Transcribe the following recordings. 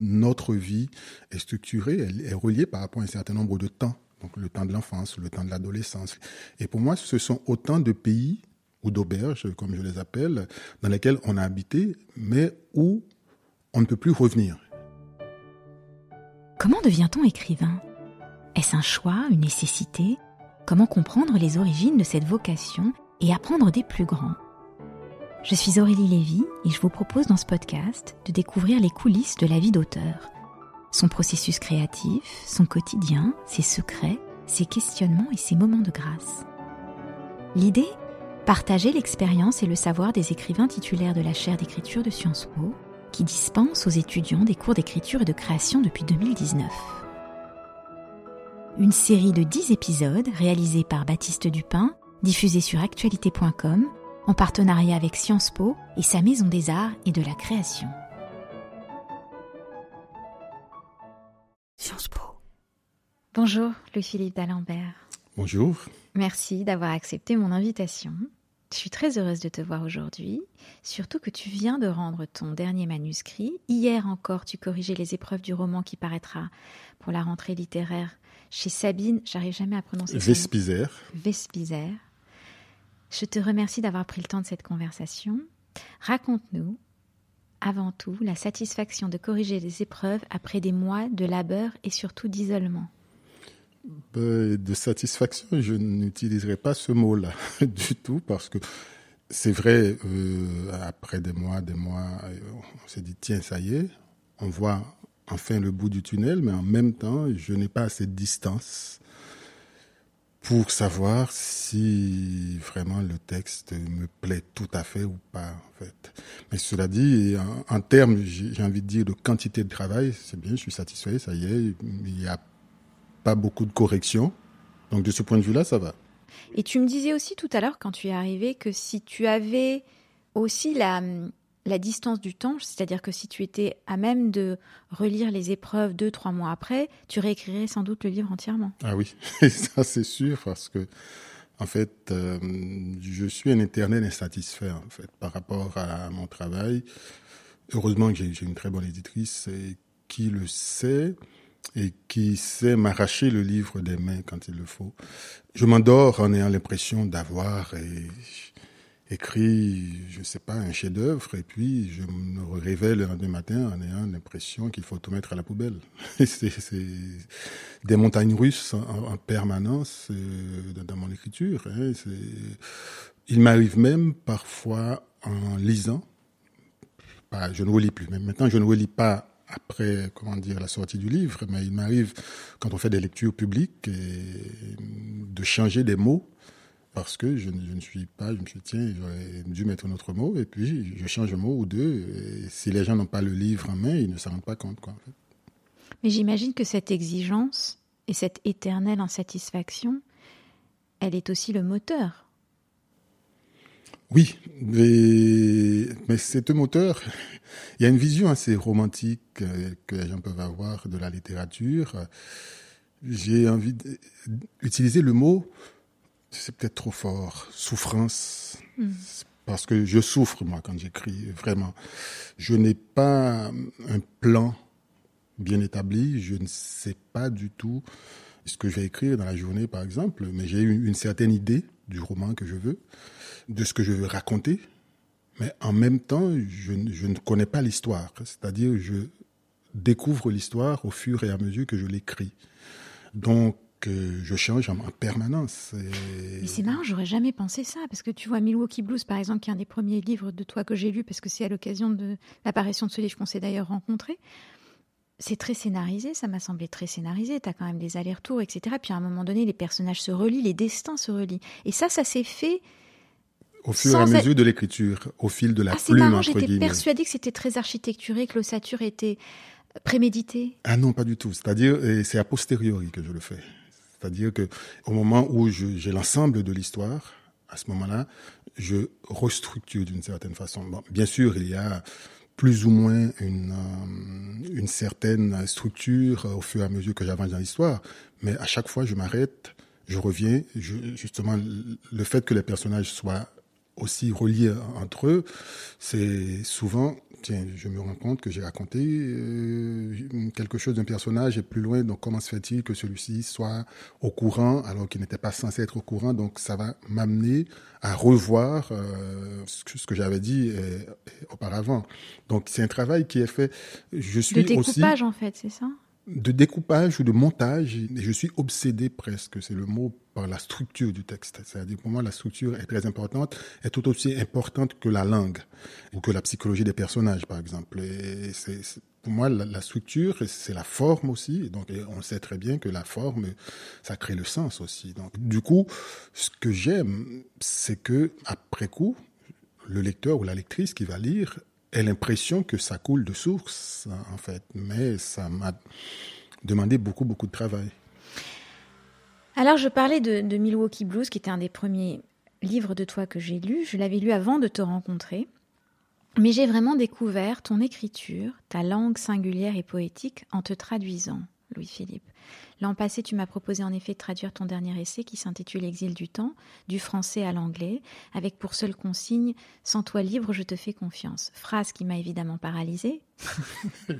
notre vie est structurée, elle est reliée par rapport à un certain nombre de temps. Donc le temps de l'enfance, le temps de l'adolescence. Et pour moi, ce sont autant de pays ou d'auberges, comme je les appelle, dans lesquels on a habité, mais où on ne peut plus revenir. Comment devient-on écrivain? Est-ce un choix, une nécessité? Comment comprendre les origines de cette vocation et apprendre des plus grands? Je suis Aurélie Lévy et je vous propose dans ce podcast de découvrir les coulisses de la vie d'auteur. Son processus créatif, son quotidien, ses secrets, ses questionnements et ses moments de grâce. L'idée? Partager l'expérience et le savoir des écrivains titulaires de la chaire d'écriture de Sciences Po, qui dispensent aux étudiants des cours d'écriture et de création depuis 2019 une série de 10 épisodes réalisés par Baptiste Dupin, diffusée sur actualité.com en partenariat avec Sciences Po et sa maison des arts et de la création. Sciences Po. Bonjour, Louis-Philippe d'Alembert. Bonjour. Merci d'avoir accepté mon invitation. Je suis très heureuse de te voir aujourd'hui, surtout que tu viens de rendre ton dernier manuscrit. Hier encore, tu corrigeais les épreuves du roman qui paraîtra pour la rentrée littéraire chez Sabine, j'arrive jamais à prononcer Vespizer. Vespizer. Je te remercie d'avoir pris le temps de cette conversation. Raconte-nous, avant tout, la satisfaction de corriger les épreuves après des mois de labeur et surtout d'isolement. Ben, de satisfaction, je n'utiliserai pas ce mot-là du tout parce que c'est vrai, euh, après des mois, des mois, euh, on s'est dit, tiens, ça y est, on voit enfin le bout du tunnel, mais en même temps, je n'ai pas assez de distance pour savoir si vraiment le texte me plaît tout à fait ou pas, en fait. Mais cela dit, en, termes, j'ai envie de dire, de quantité de travail, c'est bien, je suis satisfait, ça y est, il n'y a pas beaucoup de corrections. Donc de ce point de vue-là, ça va. Et tu me disais aussi tout à l'heure, quand tu es arrivé, que si tu avais aussi la, la distance du temps, c'est-à-dire que si tu étais à même de relire les épreuves deux, trois mois après, tu réécrirais sans doute le livre entièrement. Ah oui, ça c'est sûr, parce que en fait, euh, je suis un éternel insatisfait en fait par rapport à mon travail. Heureusement que j'ai une très bonne éditrice qui le sait et qui sait m'arracher le livre des mains quand il le faut. Je m'endors en ayant l'impression d'avoir écrit, je sais pas, un chef-d'œuvre, et puis je me révèle le lendemain matin en ayant l'impression qu'il faut tout mettre à la poubelle. c'est des montagnes russes en, permanence euh, dans mon écriture. Hein. Il m'arrive même parfois en lisant, je ne relis plus, mais maintenant je ne relis pas après, comment dire, la sortie du livre, mais il m'arrive, quand on fait des lectures publiques, de changer des mots parce que je, ne suis pas, je me suis dit, tiens, j'aurais dû mettre un autre mot, et puis je change un mot ou deux. Et si les gens n'ont pas le livre en main, ils ne s'en rendent pas compte. Quoi, Mais j'imagine que cette exigence et cette éternelle insatisfaction, elle est aussi le moteur. Oui, mais, mais c'est un moteur. Il y a une vision assez romantique euh, que les gens peuvent avoir de la littérature. J'ai envie d'utiliser le mot c'est peut-être trop fort, souffrance. Hmm. Parce que je souffre, moi, quand j'écris, vraiment. Je n'ai pas un plan bien établi, je ne sais pas du tout ce que je vais écrire dans la journée, par exemple, mais j'ai une, une certaine idée du roman que je veux, de ce que je veux raconter, mais en même temps, je, je ne connais pas l'histoire. C'est-à-dire, je découvre l'histoire au fur et à mesure que je l'écris. Donc, que je change en, permanence. Mais c'est marrant, j'aurais jamais pensé ça, parce que tu vois Milwaukee Blues, par exemple, qui est un des premiers livres de toi que j'ai lu, parce que c'est à l'occasion de l'apparition de ce livre qu'on s'est d'ailleurs rencontré. C'est très scénarisé, ça m'a semblé très scénarisé. Tu as quand même des allers-retours, etc. Puis à un moment donné, les personnages se relient, les destins se relient. Et ça, ça s'est fait au fur et à mesure de l'écriture, au fil de la ah, plume, marrant, J'étais persuadée que c'était très architecturé, que l'ossature était préméditée. Ah non, pas du tout. C'est-à-dire, c'est a posteriori que je le fais. C'est-à-dire que au moment où j'ai l'ensemble de l'histoire, à ce moment-là, je restructure d'une certaine façon. Bon, bien sûr, il y a plus ou moins une, euh, une certaine structure au fur et à mesure que j'avance dans l'histoire, mais à chaque fois, je m'arrête, je reviens. Justement, le fait que les personnages soient aussi reliés entre eux, c'est souvent tiens, je me rends compte que j'ai raconté euh, quelque chose d'un personnage et plus loin, donc comment se fait-il que celui-ci soit au courant alors qu'il n'était pas censé être au courant? Donc ça va m'amener à revoir euh, ce que, j'avais dit euh, auparavant. Donc c'est un travail qui est fait. Je suis de découpage en fait, c'est ça? De découpage ou de montage, et je suis obsédé presque, c'est le mot, par la structure du texte. C'est-à-dire, pour moi, la structure est très importante, est tout aussi importante que la langue, ou que la psychologie des personnages, par exemple. Et c'est, pour moi, la, structure, c'est la forme aussi. Donc, on sait très bien que la forme, ça crée le sens aussi. Donc, du coup, ce que j'aime, c'est que, après coup, le lecteur ou la lectrice qui va lire ait l'impression que ça coule de source, en fait. Mais ça m'a demandé beaucoup, beaucoup de travail. Alors, je parlais de, Milwaukee Blues, qui était un des premiers livres de toi que j'ai lu. Je l'avais lu avant de te rencontrer. Mais j'ai vraiment découvert ton écriture, ta langue singulière et poétique en te traduisant, Louis-Philippe. L'an passé, tu m'as proposé en effet de traduire ton dernier essai qui s'intitule Exil du temps, du français à l'anglais, avec pour seule consigne Sans toi libre, je te fais confiance. Phrase qui m'a évidemment paralysée.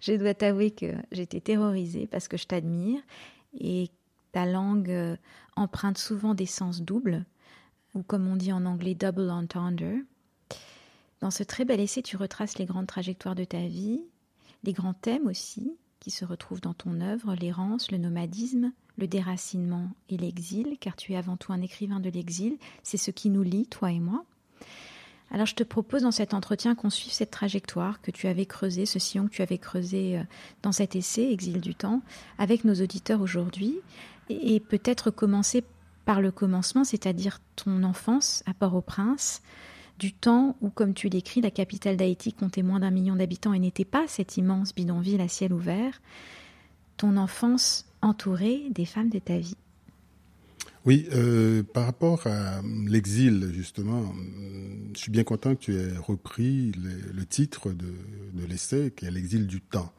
je dois t'avouer que j'étais terrorisée parce que je t'admire et ta langue euh, emprunte souvent des sens doubles, ou comme on dit en anglais, double entendre. Dans ce très bel essai, tu retraces les grandes trajectoires de ta vie, les grands thèmes aussi, qui se retrouvent dans ton œuvre, l'errance, le nomadisme, le déracinement et l'exil, car tu es avant tout un écrivain de l'exil, c'est ce qui nous lie, toi et moi. Alors je te propose dans cet entretien qu'on suive cette trajectoire que tu avais creusée, ce sillon que tu avais creusé euh, dans cet essai, Exil du temps, avec nos auditeurs aujourd'hui, et peut-être commencer par le commencement, c'est-à-dire ton enfance à Port-au-Prince, du temps où, comme tu l'écris, la capitale d'Haïti comptait moins d'un million d'habitants et n'était pas cette immense bidonville à ciel ouvert, ton enfance entourée des femmes de ta vie. Oui, euh, par rapport à l'exil, justement, je suis bien content que tu aies repris le, titre de, de l'essai, qui est l'exil du temps.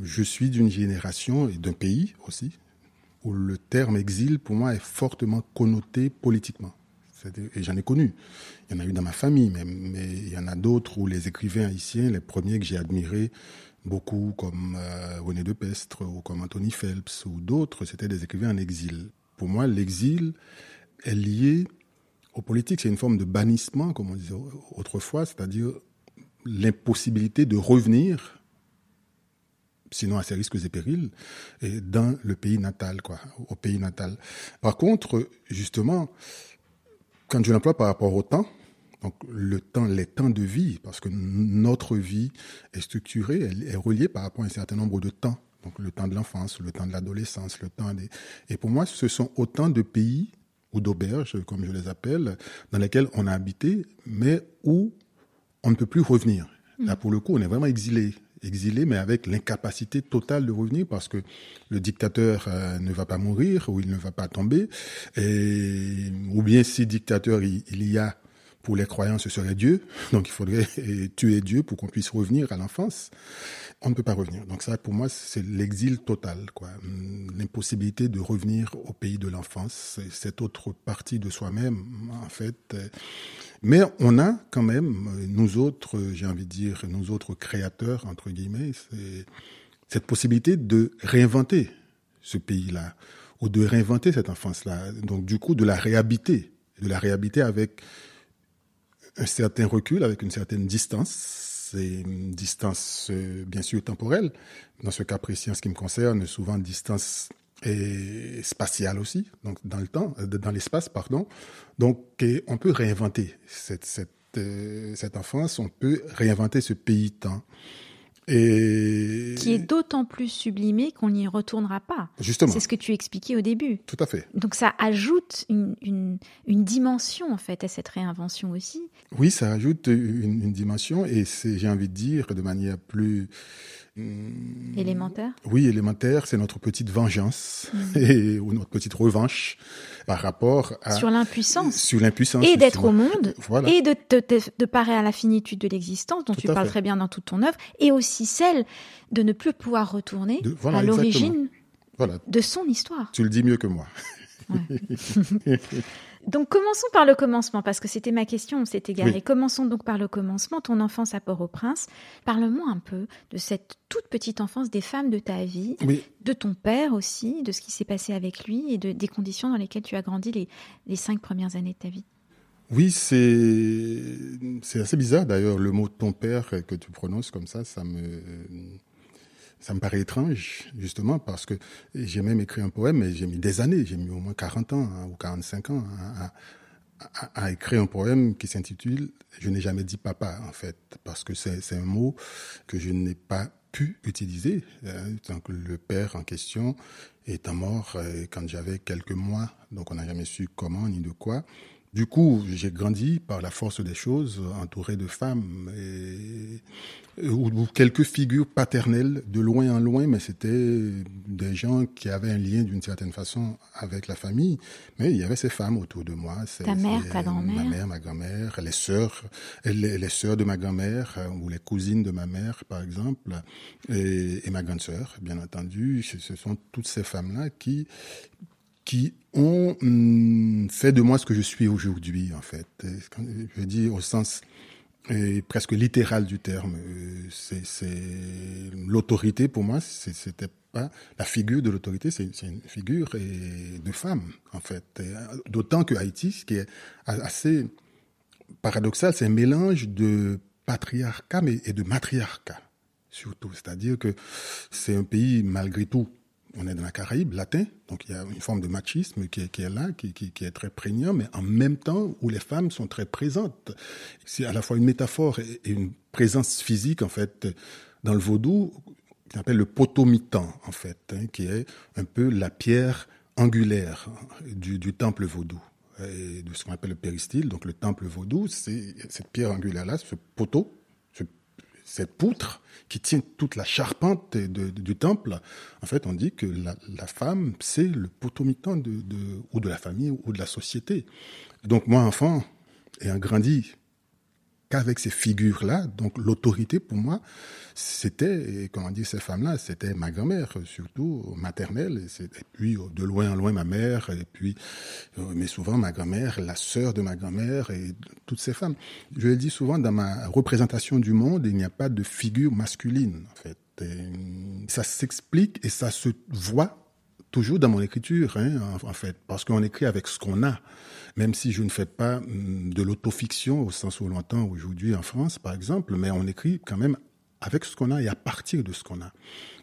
Je suis d'une génération et d'un pays aussi, où le terme exil, pour moi, est fortement connoté politiquement et j'en ai connu. Il y en a eu dans ma famille mais il y en a d'autres où les écrivains haïtiens, les premiers que j'ai admirés, beaucoup comme euh, René de Pestre ou comme Anthony Phelps ou d'autres, c'était des écrivains en exil. Pour moi, l'exil est lié aux politiques. C'est une forme de bannissement, comme on disait autrefois, c'est-à-dire l'impossibilité de revenir, sinon à ses risques et périls, dans le pays natal, quoi, au pays natal. Par contre, justement, quand je l'emploie par rapport au temps, donc le temps, les temps de vie, parce que notre vie est structurée, elle est reliée par rapport à un certain nombre de temps. Donc le temps de l'enfance, le temps de l'adolescence, le temps des... Et pour moi, ce sont autant de pays ou d'auberges, comme je les appelle, dans lesquels on a habité, mais où on ne peut plus revenir. Là, pour le coup, on est vraiment exilé exilé, mais avec l'incapacité totale de revenir parce que le dictateur euh, ne va pas mourir ou il ne va pas tomber. Et, ou bien si dictateur il y a pour les croyants, ce serait Dieu. Donc il faudrait tuer Dieu pour qu'on puisse revenir à l'enfance. On ne peut pas revenir. Donc ça, pour moi, c'est l'exil total, quoi. L'impossibilité de revenir au pays de l'enfance, cette autre partie de soi-même, en fait. Mais on a quand même, nous autres, j'ai envie de dire, nous autres créateurs, entre guillemets, cette possibilité de réinventer ce pays-là, ou de réinventer cette enfance-là. Donc du coup, de la réhabiter, de la réhabiter avec un certain recul, avec une certaine distance. C'est une distance, euh, bien sûr, temporelle. Dans ce cas précis, en ce qui me concerne, souvent distance et spatiale aussi, donc dans le temps, euh, dans l'espace, pardon. Donc, on peut réinventer cette, cette, euh, cette enfance, on peut réinventer ce pays-temps. Et... Qui est d'autant plus sublimé qu'on n'y retournera pas. Justement. C'est ce que tu expliquais au début. Tout à fait. Donc ça ajoute une, une, une dimension en fait à cette réinvention aussi. Oui, ça ajoute une, une dimension et c'est, j'ai envie de dire, de manière plus Hmm. Élémentaire Oui, élémentaire, c'est notre petite vengeance hmm. et, ou notre petite revanche par rapport à... Sur l'impuissance. Sur l'impuissance. Et d'être au monde, et de, de, de, parer à la finitude de l'existence, dont tu parles très bien dans toute ton œuvre, et aussi celle de ne plus pouvoir retourner à l'origine de son histoire. Tu le dis mieux que moi. Donc commençons par le commencement, parce que c'était ma question, on s'est égaré. Commençons donc par le commencement, ton enfance à Port-au-Prince. Parle-moi un peu de cette toute petite enfance des femmes de ta vie, de ton père aussi, de ce qui s'est passé avec lui et de, des conditions dans lesquelles tu as grandi les, les cinq premières années de ta vie. Oui, c'est c'est assez bizarre d'ailleurs le mot ton père que tu prononces comme ça, ça me ça me paraît étrange, justement, parce que j'ai même écrit un poème, mais j'ai mis des années, j'ai mis au moins 40 ans hein, ou 45 ans à, à, écrire un poème qui s'intitule Je n'ai jamais dit papa, en fait, parce que c'est un mot que je n'ai pas pu utiliser. Hein, que le père en question étant mort euh, quand j'avais quelques mois, donc on n'a jamais su comment ni de quoi. Du coup, j'ai grandi par la force des choses, entouré de femmes, et, ou, quelques figures paternelles de loin en loin, mais c'était des gens qui avaient un lien d'une certaine façon avec la famille. Mais il y avait ces femmes autour de moi. Ta mère, ta grand-mère? Ma mère, ma grand-mère, les sœurs, les, les sœurs de ma grand-mère, ou les cousines de ma mère, par exemple, et, et ma grande-sœur, bien entendu. Ce sont toutes ces femmes-là qui qui ont hum, fait de moi ce que je suis aujourd'hui, en fait. Je dis au sens presque littéral du terme. Euh, c'est l'autorité pour moi, c'était pas la figure de l'autorité, c'est une figure de femme, en fait. D'autant que Haïti, ce qui est assez paradoxal, c'est un mélange de patriarcat et de matriarcat surtout. C'est-à-dire que c'est un pays malgré tout on est dans la Caraïbe latin, donc il y a une forme de machisme qui est, là, qui, est très prégnant, mais en même temps où les femmes sont très présentes. C'est à la fois une métaphore et, une présence physique, en fait, dans le vaudou, qu'on appelle le potomitan, en fait, hein, qui est un peu la pierre angulaire du, temple vaudou et de ce qu'on appelle le péristyle. Donc le temple vaudou, c'est cette pierre angulaire-là, ce poteau, cette poutre qui tient toute la charpente du temple, en fait, on dit que la, femme, c'est le potomitan de, ou de la famille ou de la société. Donc moi, enfant, ayant grandi qu'avec ces figures-là. Donc l'autorité pour moi, c'était, comment dire, ces femmes-là, c'était ma grand-mère, surtout maternelle, et, puis de loin en loin ma mère, et puis, euh, mais souvent ma grand-mère, la sœur de ma grand-mère, et toutes ces femmes. Je le dis souvent, dans ma représentation du monde, il n'y a pas de figure masculine, en fait. ça s'explique et ça se voit toujours dans mon écriture, hein, en, fait, parce qu'on écrit avec ce qu'on a. Même si je ne fais pas hum, de l'autofiction au sens où l'on aujourd'hui en France, par exemple, mais on écrit quand même avec ce qu'on a et à partir de ce qu'on a.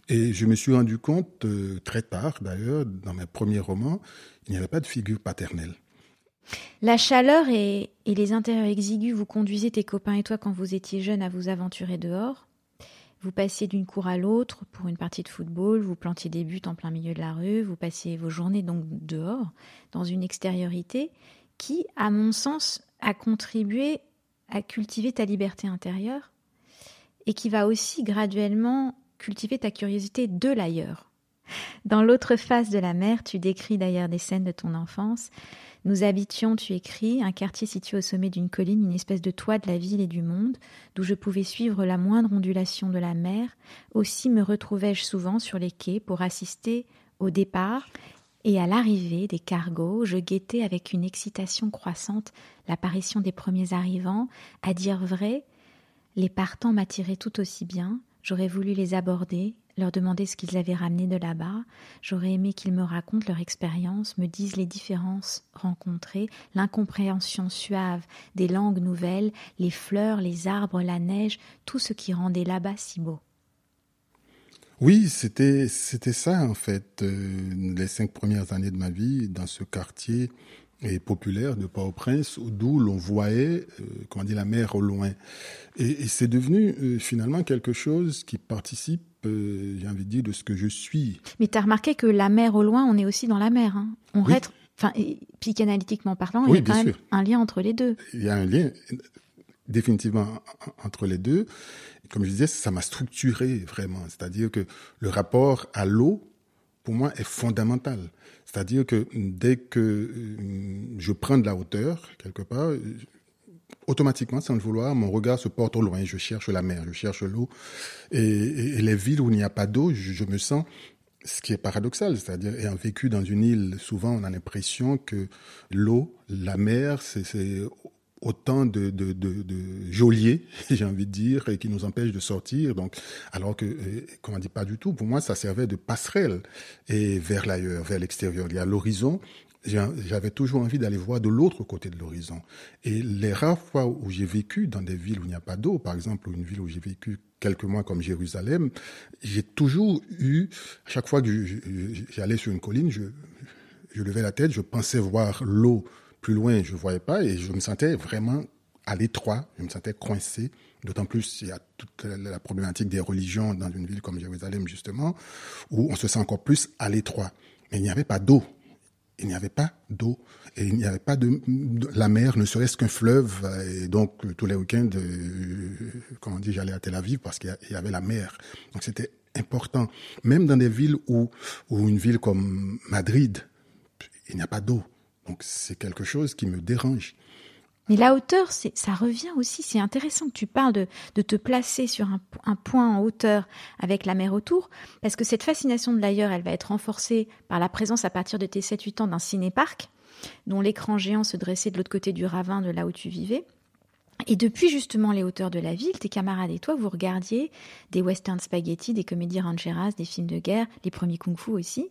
Et je me suis rendu compte euh, très tard, d'ailleurs, dans mes premiers romans, il n'y avait pas de figure paternelle. La chaleur et, et les intérieurs exigus, vous conduisez tes copains et toi quand vous étiez jeune à vous aventurer dehors. Vous passiez d'une cour à l'autre pour une partie de football, vous plantiez des buts en plein milieu de la rue, vous passiez vos journées donc dehors, dans une extériorité qui, à mon sens, a contribué à cultiver ta liberté intérieure et qui va aussi graduellement cultiver ta curiosité de l'ailleurs. Dans l'autre face de la mer, tu décris d'ailleurs des scènes de ton enfance. Nous habitions, tu écris, un quartier situé au sommet d'une colline, une espèce de toit de la ville et du monde, d'où je pouvais suivre la moindre ondulation de la mer. Aussi me retrouvais-je souvent sur les quais pour assister au départ et à l'arrivée des cargos. Je guettais avec une excitation croissante l'apparition des premiers arrivants. À dire vrai, les partants m'attiraient tout aussi bien. J'aurais voulu les aborder, leur demander ce qu'ils avaient ramené de là-bas. J'aurais aimé qu'ils me racontent leur expérience, me disent les différences rencontrées, l'incompréhension suave des langues nouvelles, les fleurs, les arbres, la neige, tout ce qui rendait là-bas si beau. Oui, c'était c'était ça en fait. Euh, les cinq premières années de ma vie dans ce quartier et populaire de Port-au-Prince, d'où l'on voyait, euh, comment dire, la mer au loin. Et, c'est devenu euh, finalement quelque chose qui participe, j'ai envie de dire, de ce que je suis. Mais tu as remarqué que la mer au loin, on est aussi dans la mer. Hein. On oui. enfin, psychanalytiquement parlant, il y a quand même un lien entre les deux. Il y a un lien définitivement entre les deux. Comme je disais, ça m'a structuré vraiment. C'est-à-dire que le rapport à l'eau, pour moi, est fondamental. C'est-à-dire que dès que euh, je prends de la hauteur, quelque part, automatiquement, sans le vouloir, mon regard se porte au loin. Je cherche la mer, je cherche l'eau. Et, les villes où il n'y a pas d'eau, je, me sens ce qui est paradoxal, c'est-à-dire ayant vécu dans une île, souvent on a l'impression que l'eau, la mer, c'est autant de, de, de, de geôliers, j'ai envie de dire, et qui nous empêchent de sortir. Donc, alors que, euh, comment dit pas du tout. Pour moi, ça servait de passerelle et vers l'ailleurs, vers l'extérieur. Il y a l'horizon. J'avais toujours envie d'aller voir de l'autre côté de l'horizon. Et les rares fois où j'ai vécu dans des villes où il n'y a pas d'eau, par exemple, ou une ville où j'ai vécu quelques mois comme Jérusalem, j'ai toujours eu, à chaque fois que j'allais sur une colline, je, je levais la tête, je pensais voir l'eau plus loin, je ne voyais pas et je me sentais vraiment à l'étroit, je me sentais coincé. D'autant plus, il y a toute la problématique des religions dans une ville comme Jérusalem, justement, où on se sent encore plus à l'étroit. Mais il n'y avait pas d'eau. Il n'y avait pas d'eau. Et il n'y avait pas de, la mer, ne serait-ce qu'un fleuve. Et donc, tous les week-ends, euh, comment on dit, j'allais à Tel Aviv parce qu'il y avait la mer. Donc, c'était important. Même dans des villes où, où une ville comme Madrid, il n'y a pas d'eau. Donc c'est quelque chose qui me dérange. Mais la hauteur, ça revient aussi. C'est intéressant que tu parles de, te placer sur un, point en hauteur avec la mer autour, parce que cette fascination de l'ailleurs, elle va être renforcée par la présence à partir de tes 7-8 ans d'un ciné-parc, dont l'écran géant se dressait de l'autre côté du ravin de là où tu vivais. Et depuis justement les hauteurs de la ville, tes camarades et toi, vous regardiez des western spaghetti, des comédies rancheras, des films de guerre, les premiers kung-fu aussi.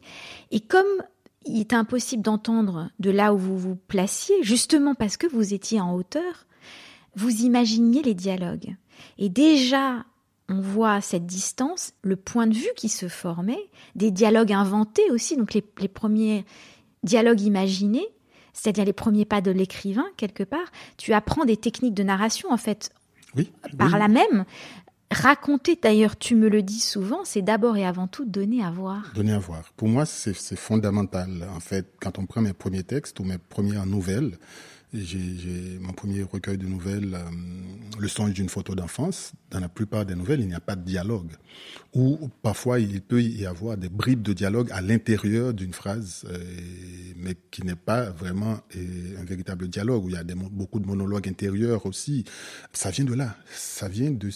Et comme il était impossible d'entendre de là où vous vous placiez, justement parce que vous étiez en hauteur, vous imaginiez les dialogues. Et déjà, on voit cette distance, le point de vue qui se formait, des dialogues inventés aussi, donc les, premiers dialogues imaginés, c'est-à-dire les premiers pas de l'écrivain, quelque part. Tu apprends des techniques de narration, en fait, oui, par là même. Raconter, d'ailleurs, tu me le dis souvent, c'est d'abord et avant tout donner à voir. Donner à voir. Pour moi, c'est fondamental. En fait, quand on prend mes premiers textes ou mes premières nouvelles, j'ai mon premier recueil de nouvelles, euh, Le songe d'une photo d'enfance. Dans la plupart des nouvelles, il n'y a pas de dialogue. Ou parfois, il peut y avoir des bribes de dialogue à l'intérieur d'une phrase, euh, mais qui n'est pas vraiment euh, un véritable dialogue, où il y a des, beaucoup de monologues intérieurs aussi. Ça vient de là. Ça vient de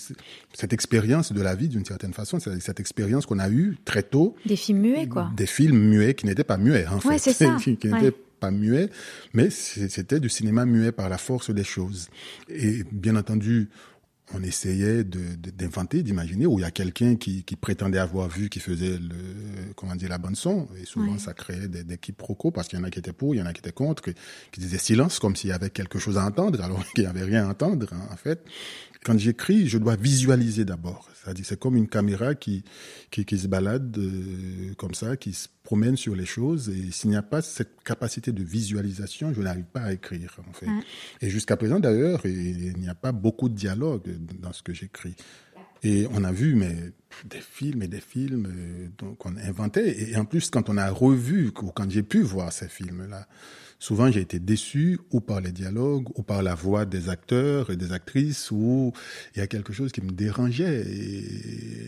cette expérience de la vie, d'une certaine façon. C'est cette expérience qu'on a eue très tôt. Des films muets, quoi. Des films muets qui n'étaient pas muets, en ouais, fait. c'est ça. qui n'étaient pas muet, mais c'était du cinéma muet par la force des choses. Et bien entendu, on essayait d'inventer, d'imaginer, où il y a quelqu'un qui, prétendait avoir vu, qui faisait le, comment dire, la bande son, et souvent ça créait des, des quiproquos, parce qu'il y en a qui étaient pour, il y en a qui étaient contre, qui, disaient silence, comme s'il y avait quelque chose à entendre, alors qu'il n'y avait rien à entendre, hein, en fait. Quand j'écris, je dois visualiser d'abord. C'est-à-dire, c'est comme une caméra qui, qui, qui se balade euh, comme ça, qui se promène sur les choses. Et s'il n'y a pas cette capacité de visualisation, je n'arrive pas à écrire, en fait. Et jusqu'à présent, d'ailleurs, il n'y a pas beaucoup de dialogue dans ce que j'écris. Et on a vu mais, des films et des films euh, qu'on inventait. Et en plus, quand on a revu, ou quand j'ai pu voir ces films-là, souvent j'ai été déçu ou par les dialogues ou par la voix des acteurs et des actrices ou il y a quelque chose qui me dérangeait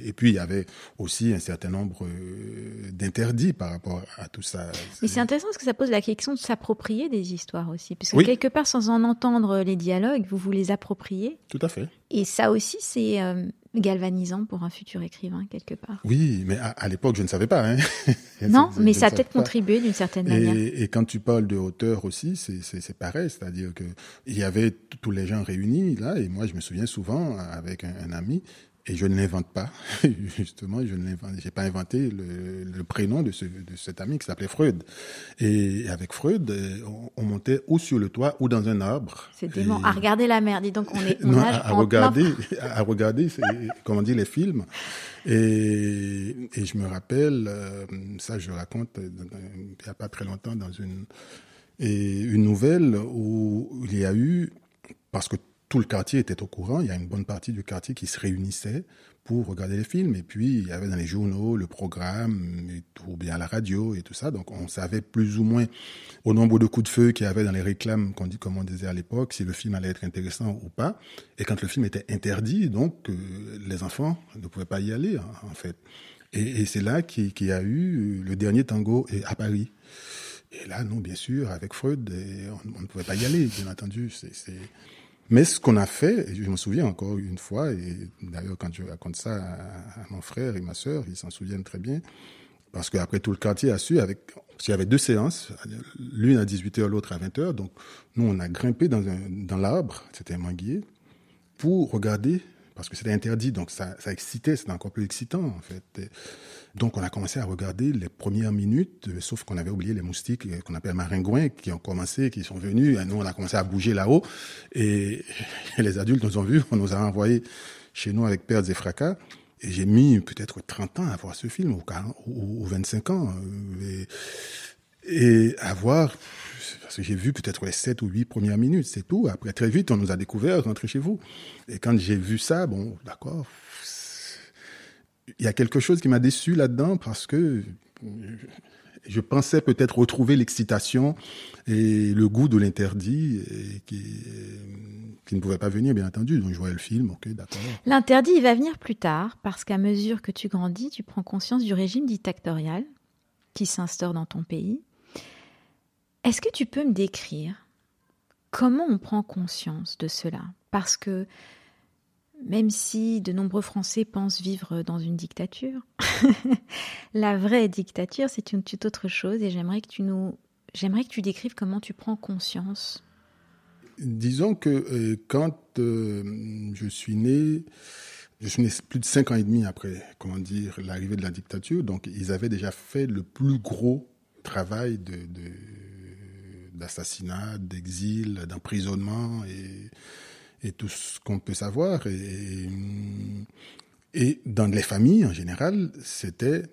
et, puis il y avait aussi un certain nombre euh, d'interdits par rapport à tout ça. Mais c'est intéressant parce que ça pose la question de s'approprier des histoires aussi puisque quelque part sans en entendre les dialogues vous vous les appropriez. Tout à fait. Et ça aussi c'est euh, galvanisant pour un futur écrivain quelque part. Oui, mais à, l'époque, je ne savais pas. Hein. non, mais ça a peut-être contribué d'une certaine manière. Et quand tu parles de hauteur aussi, c'est pareil, c'est-à-dire que il y avait tous les gens réunis là, et moi, je me souviens souvent avec un ami et je ne l'invente pas, justement, je ne j'ai pas inventé le, le prénom de, ce, de cet ami qui s'appelait Freud. Et avec Freud, on, montait ou sur le toit ou dans un arbre. C'est dément. À regarder la mer, dis donc, on est non, à, regarder, à regarder, comment on dit, les films. Et, et je me rappelle, euh, ça je raconte il n'y a pas très longtemps dans une, et une nouvelle où il y a eu, parce que tout le quartier était au courant. Il y a une bonne partie du quartier qui se réunissait pour regarder les films. Et puis, il y avait dans les journaux le programme, ou bien la radio et tout ça. Donc, on savait plus ou moins au nombre de coups de feu qu'il y avait dans les réclames, qu'on dit, comme on disait à l'époque, si le film allait être intéressant ou pas. Et quand le film était interdit, donc, euh, les enfants ne pouvaient pas y aller, en, fait. Et, c'est là qu'il y a eu le dernier tango à Paris. Et là, non, bien sûr, avec Freud, on, ne pouvait pas y aller, bien entendu. C'est mais ce qu'on a fait, je me souviens encore une fois, et d'ailleurs quand je raconte ça à, mon frère et ma sœur, ils s'en souviennent très bien, Parce qu'après, tout le quartier a su, avec, il y avait deux séances, l'une à 18h, l'autre à 20h. Donc, nous, on a grimpé dans, un, dans l'arbre, c'était un manguier, pour regarder, parce que c'était interdit, donc ça, ça excitait, c'était encore plus excitant, en fait. Donc, on a commencé à regarder les premières minutes, sauf qu'on avait oublié les moustiques euh, qu'on appelle maringouins, qui ont commencé, qui sont venus. Et nous, on a commencé à bouger là-haut. Et, les adultes nous ont vus, on nous a envoyés chez nous avec pertes et fracas. Et j'ai mis peut-être 30 ans à voir ce film, ou, 40, ou 25 ans. Euh, et, et à voir, parce que j'ai vu peut-être les 7 ou 8 premières minutes, c'est tout. Après, très vite, on nous a découvert, rentrez chez vous. Et quand j'ai vu ça, bon, d'accord, il y a quelque chose qui m'a déçu là-dedans parce que je pensais peut-être retrouver l'excitation et le goût de l'interdit qui, ne pouvait pas venir, bien entendu. Donc je voyais le film, ok, d'accord. L'interdit, il va venir plus tard parce qu'à mesure que tu grandis, tu prends conscience du régime dictatorial qui s'instaure dans ton pays. Est-ce que tu peux me décrire comment on prend conscience de cela? Parce que même si de nombreux Français pensent vivre dans une dictature, la vraie dictature, c'est une toute autre chose et j'aimerais que tu nous j'aimerais que tu décrives comment tu prends conscience. Disons que euh, quand euh, je suis né, je suis né plus de cinq ans et demi après, comment dire, l'arrivée de la dictature, donc ils avaient déjà fait le plus gros travail de, d'assassinat, d'exil, d'emprisonnement et et tout ce qu'on peut savoir. Et, et dans les familles, en général, c'était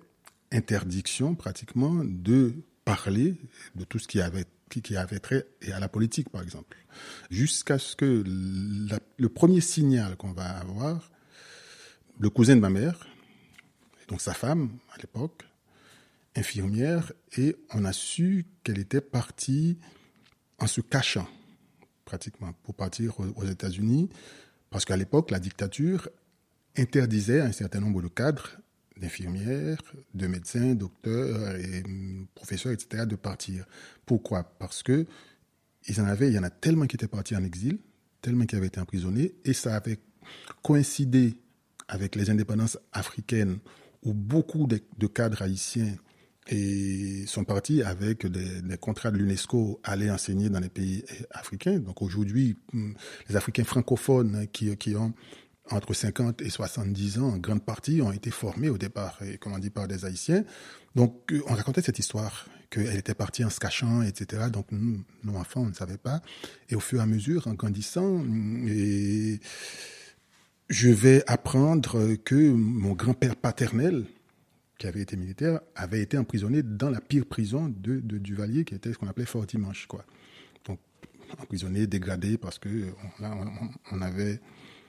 interdiction pratiquement de parler de tout ce qui avait, qui avait trait à la politique, par exemple. Jusqu'à ce que le premier signal qu'on va avoir, le cousin de ma mère, donc sa femme à l'époque, infirmière, et on a su qu'elle était partie en se cachant pratiquement pour partir aux États-Unis, parce qu'à l'époque, la dictature interdisait à un certain nombre de cadres, d'infirmières, de médecins, docteurs et hum, professeurs, etc., de partir. Pourquoi? Parce que ils en avaient, il y en a tellement qui étaient partis en exil, tellement qui avaient été emprisonnés, et ça avait coïncidé avec les indépendances africaines, où beaucoup de cadres haïtiens et sont partis avec des, des contrats de l'UNESCO aller enseigner dans les pays africains. Donc aujourd'hui, hmm, les Africains francophones qui, qui ont entre 50 et 70 ans, en grande partie, ont été formés au départ, et, comme on dit, par des Haïtiens. Donc euh, on racontait cette histoire, qu'elle était partie en se cachant, etc. Donc nous, nos enfants, on ne savait pas. Et au fur et à mesure, en grandissant, hmm, et je vais apprendre que mon grand-père paternel, qui avait été militaire, avait été emprisonné dans la pire prison de, de Duvalier, qui était ce qu'on appelait Fort Dimanche. Quoi. Donc, emprisonné, dégradé, parce que on, on, avait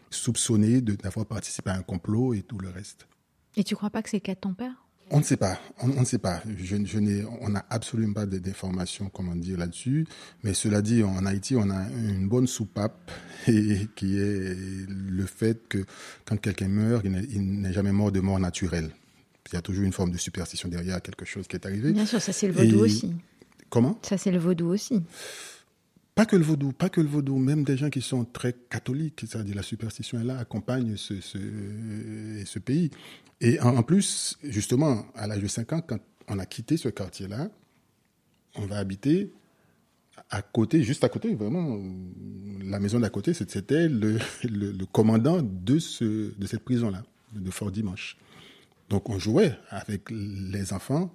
soupçonné d'avoir participé à un complot et tout le reste. Et tu crois pas que c'est le cas de ton père? On ne sait pas, on, ne sait pas. Je, je n'ai, on n'a absolument pas d'informations, comment dire, là-dessus. Mais cela dit, en Haïti, on a une bonne soupape et, qui est le fait que quand quelqu'un meurt, il n'est jamais mort de mort naturelle. Il y a toujours une forme de superstition derrière quelque chose qui est arrivé. Bien sûr, ça c'est le vaudou aussi. Comment? Ça c'est le vaudou aussi. Pas que le vaudou, pas que le vaudou, même des gens qui sont très catholiques, c'est-à-dire la superstition est là, accompagne ce, ce, ce pays. Et en, plus, justement, à l'âge de 5 ans, quand on a quitté ce quartier-là, on va habiter à côté, juste à côté, vraiment, la maison d'à côté, c'était le, le, le, commandant de, ce, de cette prison-là, de Fort Dimanche. Donc on jouait avec les enfants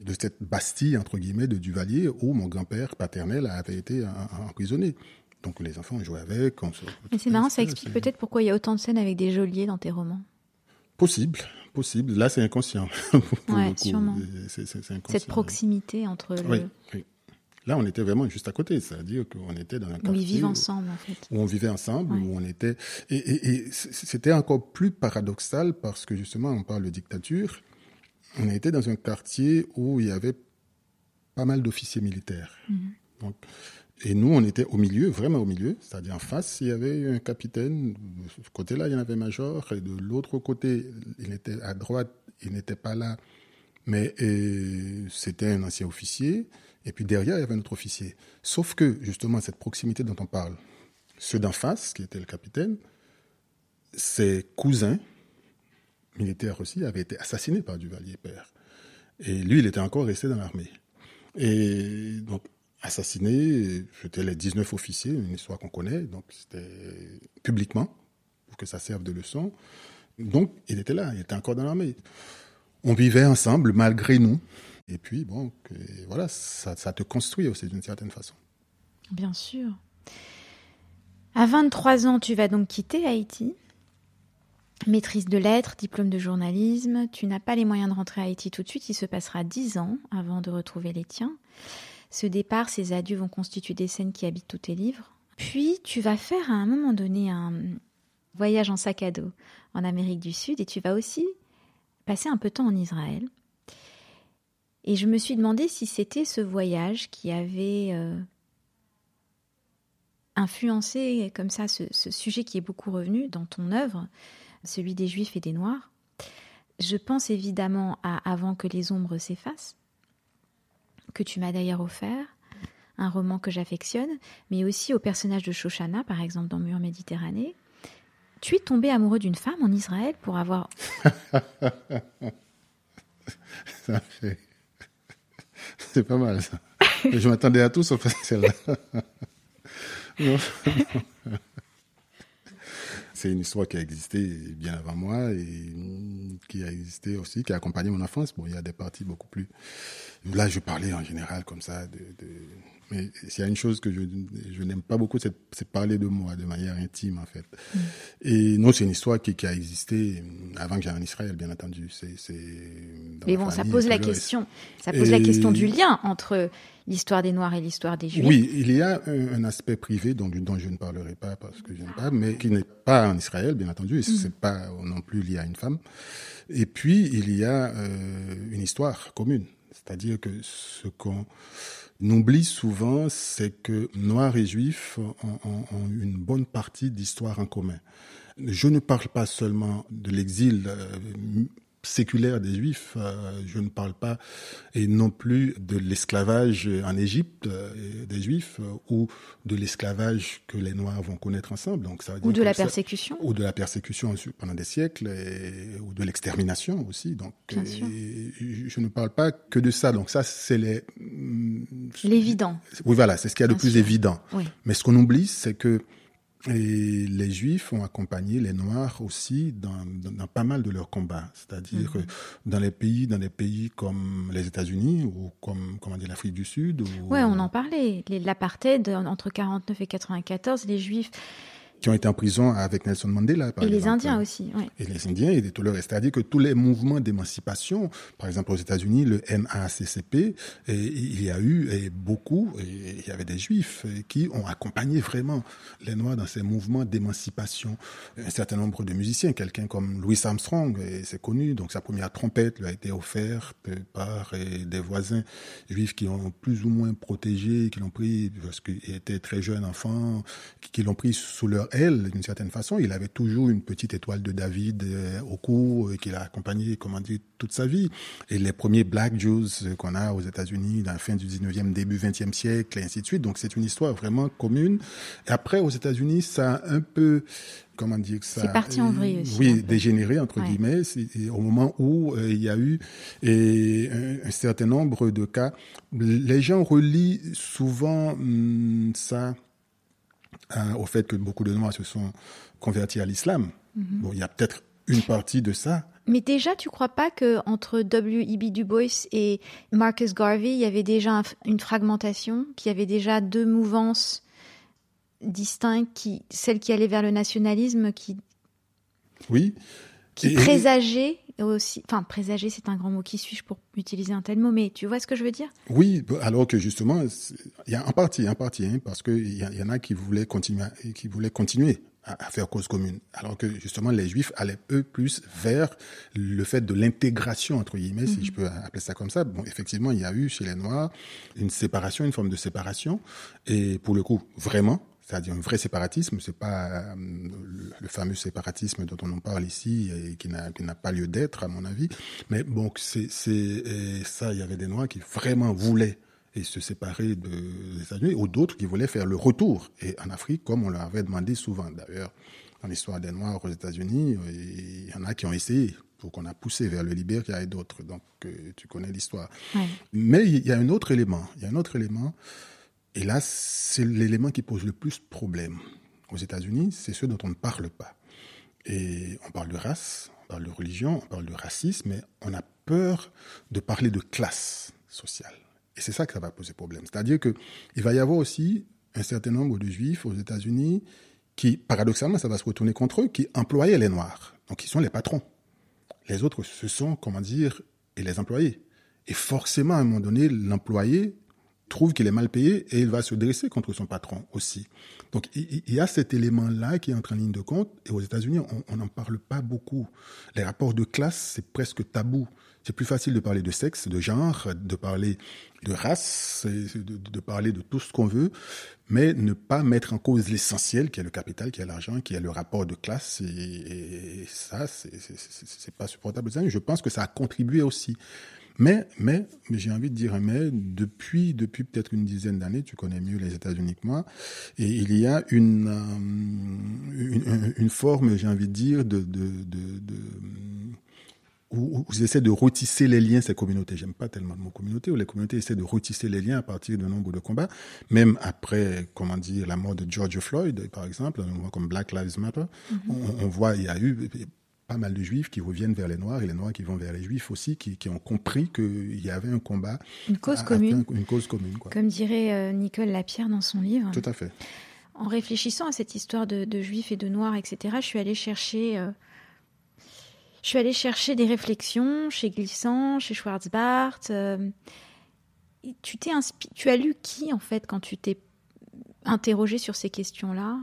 de cette Bastille, entre guillemets, de Duvalier, où mon grand-père paternel avait été emprisonné. Donc les enfants, on jouait avec. Mais c'est marrant, ça explique peut-être pourquoi il y a autant de scènes avec des geôliers dans tes romans. Possible, possible. Là, c'est inconscient. Oui, sûrement. Cette proximité entre le... oui. Là, on était vraiment juste à côté, c'est-à-dire qu'on était dans un quartier. Où ils vivent ensemble, en fait. Où on vivait ensemble, où on était. Et, et, et c'était encore plus paradoxal parce que justement, on parle de dictature. On était dans un quartier où il y avait pas mal d'officiers militaires. Mhm. Donc, et nous, on était au milieu, vraiment au milieu, c'est-à-dire en face, il y avait un capitaine, de ce côté-là, il y en avait un major, et de l'autre côté, il était à droite, il n'était pas là, mais c'était un ancien officier. Et puis derrière, il y avait un autre officier. Sauf que, justement, cette proximité dont on parle, ceux d'en face, qui était le capitaine, ses cousins, militaires aussi, avaient été assassinés par Duvalier père. Et lui, il était encore resté dans l'armée. Et donc, assassiné, c'était les 19 officiers, une histoire qu'on connaît, donc c'était publiquement, pour que ça serve de leçon. Donc, il était là, il était encore dans l'armée. On vivait ensemble, malgré nous. Et puis, bon, voilà, ça, ça te construit aussi d'une certaine façon. Bien sûr. À 23 ans, tu vas donc quitter Haïti. Maîtrise de lettres, diplôme de journalisme. Tu n'as pas les moyens de rentrer à Haïti tout de suite. Il se passera 10 ans avant de retrouver les tiens. Ce départ, ces adieux vont constituer des scènes qui habitent tous tes livres. Puis, tu vas faire à un moment donné un voyage en sac à dos en Amérique du Sud et tu vas aussi passer un peu de temps en Israël. Et je me suis demandé si c'était ce voyage qui avait euh, influencé comme ça ce, sujet qui est beaucoup revenu dans ton œuvre, celui des Juifs et des Noirs. Je pense évidemment à Avant que les ombres s'effacent, que tu m'as d'ailleurs offert, un roman que j'affectionne, mais aussi au personnage de Shoshana, par exemple dans Mur Méditerranée. Tu es tombé amoureux d'une femme en Israël pour avoir... ça fait... C'est pas mal ça. Je m'attendais à tout sauf à celle-là. C'est une histoire qui a existé bien avant moi et qui a existé aussi, qui a accompagné mon enfance. Bon, il y a des parties beaucoup plus. Là, je parlais en général comme ça de, mais s'il y a une chose que je, je n'aime pas beaucoup, c'est parler de moi de manière intime, en fait. Mm. Et non, c'est une histoire qui, qui, a existé avant que j'aille en Israël, bien entendu. C'est, Mais bon, ça pose la question. Ça pose la question du lien entre l'histoire des Noirs et l'histoire des Juifs. Oui, il y a un, aspect privé dont, dont, je ne parlerai pas parce que je n'aime pas, mais qui n'est pas en Israël, bien entendu, et ce n'est mm. pas non plus lié à une femme. Et puis, il y a euh, une histoire commune. C'est-à-dire que ce qu'on oublie souvent, c'est que Noirs et Juifs ont, une bonne partie d'histoire en commun. Je ne parle pas seulement de l'exil euh, séculaire des Juifs. Euh, je ne parle pas et non plus de l'esclavage en Égypte euh, des Juifs euh, ou de l'esclavage que les Noirs vont connaître ensemble. Donc ça ou de la persécution. ou de la persécution pendant des siècles ou de l'extermination aussi. Donc je ne parle pas que de ça. Donc ça c'est les l'évident. Oui voilà, c'est ce qu'il y a de plus évident. Mais ce qu'on oublie, c'est que et les Juifs ont accompagné les Noirs aussi dans, dans, pas mal de leurs combats. C'est-à-dire mhm. dans les pays, dans des pays comme les États-Unis ou comme comment dire l'Afrique du Sud. Ou... Ouais, on en parlait. L'apartheid entre 49 et 94, les Juifs qui ont été en prison avec Nelson Mandela. Par et les Indiens aussi. Oui. Et les Indiens et tout le reste. C'est-à-dire que tous les mouvements d'émancipation, par exemple aux États-Unis, le NAACCP, il y a eu et beaucoup, et il y avait des Juifs qui ont accompagné vraiment les Noirs dans ces mouvements d'émancipation. Un certain nombre de musiciens, quelqu'un comme Louis Armstrong, c'est connu, donc sa première trompette lui a été offerte par des voisins juifs qui ont plus ou moins protégé, qui l'ont pris parce qu'il était très jeune enfant, qui l'ont pris sous leur elle, d'une certaine façon, il avait toujours une petite étoile de David euh, au cou, euh, qu'il a accompagné, comment dire, toute sa vie. Et les premiers Black Jews euh, qu'on a aux États-Unis dans la fin du 19e, début 20e siècle, et ainsi de suite. Donc c'est une histoire vraiment commune. Et après, aux États-Unis, ça a un peu comment dire que ça C'est parti en vrille aussi. Oui, dégénéré entre guillemets, au moment où il y a eu et un, certain nombre de cas. Les gens relient souvent hum, ça euh, au fait que beaucoup de Noirs se sont convertis à l'islam. Mhm. Bon, il y a peut-être une partie de ça. Mais déjà, tu crois pas que entre W.E.B. Du Bois et Marcus Garvey, il y avait déjà une fragmentation, qu'il y avait déjà deux mouvances distinctes, qui, celle qui allait vers le nationalisme, qui oui, qui présageait aussi, enfin présager, c'est un grand mot. Qui suis-je pour utiliser un tel mot? Mais tu vois ce que je veux dire? Oui, alors que justement, il y a un parti, un parti, hein, parce qu'il y, y, en a qui voulaient continuer, qui voulaient continuer à, faire cause commune, alors que justement les Juifs allaient eux plus vers le fait de l'intégration entre guillemets, si je mhm. peux appeler ça comme ça. Bon, effectivement, il y a eu chez les Noirs une séparation, une forme de séparation, et pour le coup, vraiment c'est-à-dire un vrai séparatisme, c'est pas euh, le fameux séparatisme dont on parle ici et qui n'a pas lieu d'être à mon avis. Mais bon, c'est ça, il y avait des Noirs qui vraiment voulaient et se séparer des États-Unis, ou d'autres qui voulaient faire le retour. Et en Afrique, comme on leur avait demandé souvent, d'ailleurs, dans l'histoire des Noirs aux États-Unis, il y en a qui ont essayé pour qu'on a poussé vers le Libéria et d'autres. Donc, euh, tu connais l'histoire. Mais il y a un autre élément. Il y a un autre élément. Et là, c'est l'élément qui pose le plus problème. Aux États-Unis, c'est ce dont on ne parle pas. Et on parle de race, on parle de religion, on parle de racisme, mais on a peur de parler de classe sociale. Et c'est ça que ça va poser problème. C'est-à-dire qu'il va y avoir aussi un certain nombre de juifs aux États-Unis qui, paradoxalement, ça va se retourner contre eux, qui employaient les Noirs. Donc, ils sont les patrons. Les autres, ce sont, comment dire, et les employés. Et forcément, à un moment donné, l'employé trouve qu'il est mal payé et il va se dresser contre son patron aussi. Donc il, y a cet élément-là qui entre en ligne de compte. Et aux États-Unis, on n'en parle pas beaucoup. Les rapports de classe, c'est presque tabou. C'est plus facile de parler de sexe, de genre, de parler de race, de, parler de tout ce qu'on veut, mais ne pas mettre en cause l'essentiel, qui est le capital, qui est l'argent, qui est le rapport de classe. Et, et ça, c'est pas supportable. Je pense que ça a contribué aussi. Mais, mais, mais j'ai envie de dire, mais depuis, depuis peut-être une dizaine d'années, tu connais mieux les États-Unis que moi, et il y a une, euh, une, forme, j'ai envie de dire, de, de, de, où, ils essaient de retisser les liens, ces communautés. J'aime pas tellement le mot communauté, où les communautés essaient de retisser les liens à partir d'un nombre de combats, même après, comment dire, la mort de George Floyd, par exemple, on voit comme Black Lives Matter, mm-hmm. on, on, voit, il y a eu pas mal de juifs qui reviennent vers les noirs et les noirs qui vont vers les juifs aussi, qui, qui ont compris qu'il y avait un combat. Une cause commune. une cause commune. Quoi. Comme dirait euh, Nicole Lapierre dans son livre. Tout à fait. En réfléchissant à cette histoire de, de juifs et de noirs, etc., je suis allée chercher. Euh, je suis allée chercher des réflexions chez Glissant, chez Schwarzbart. Euh, tu, t'es tu as lu qui, en fait, quand tu t'es interrogé sur ces questions-là?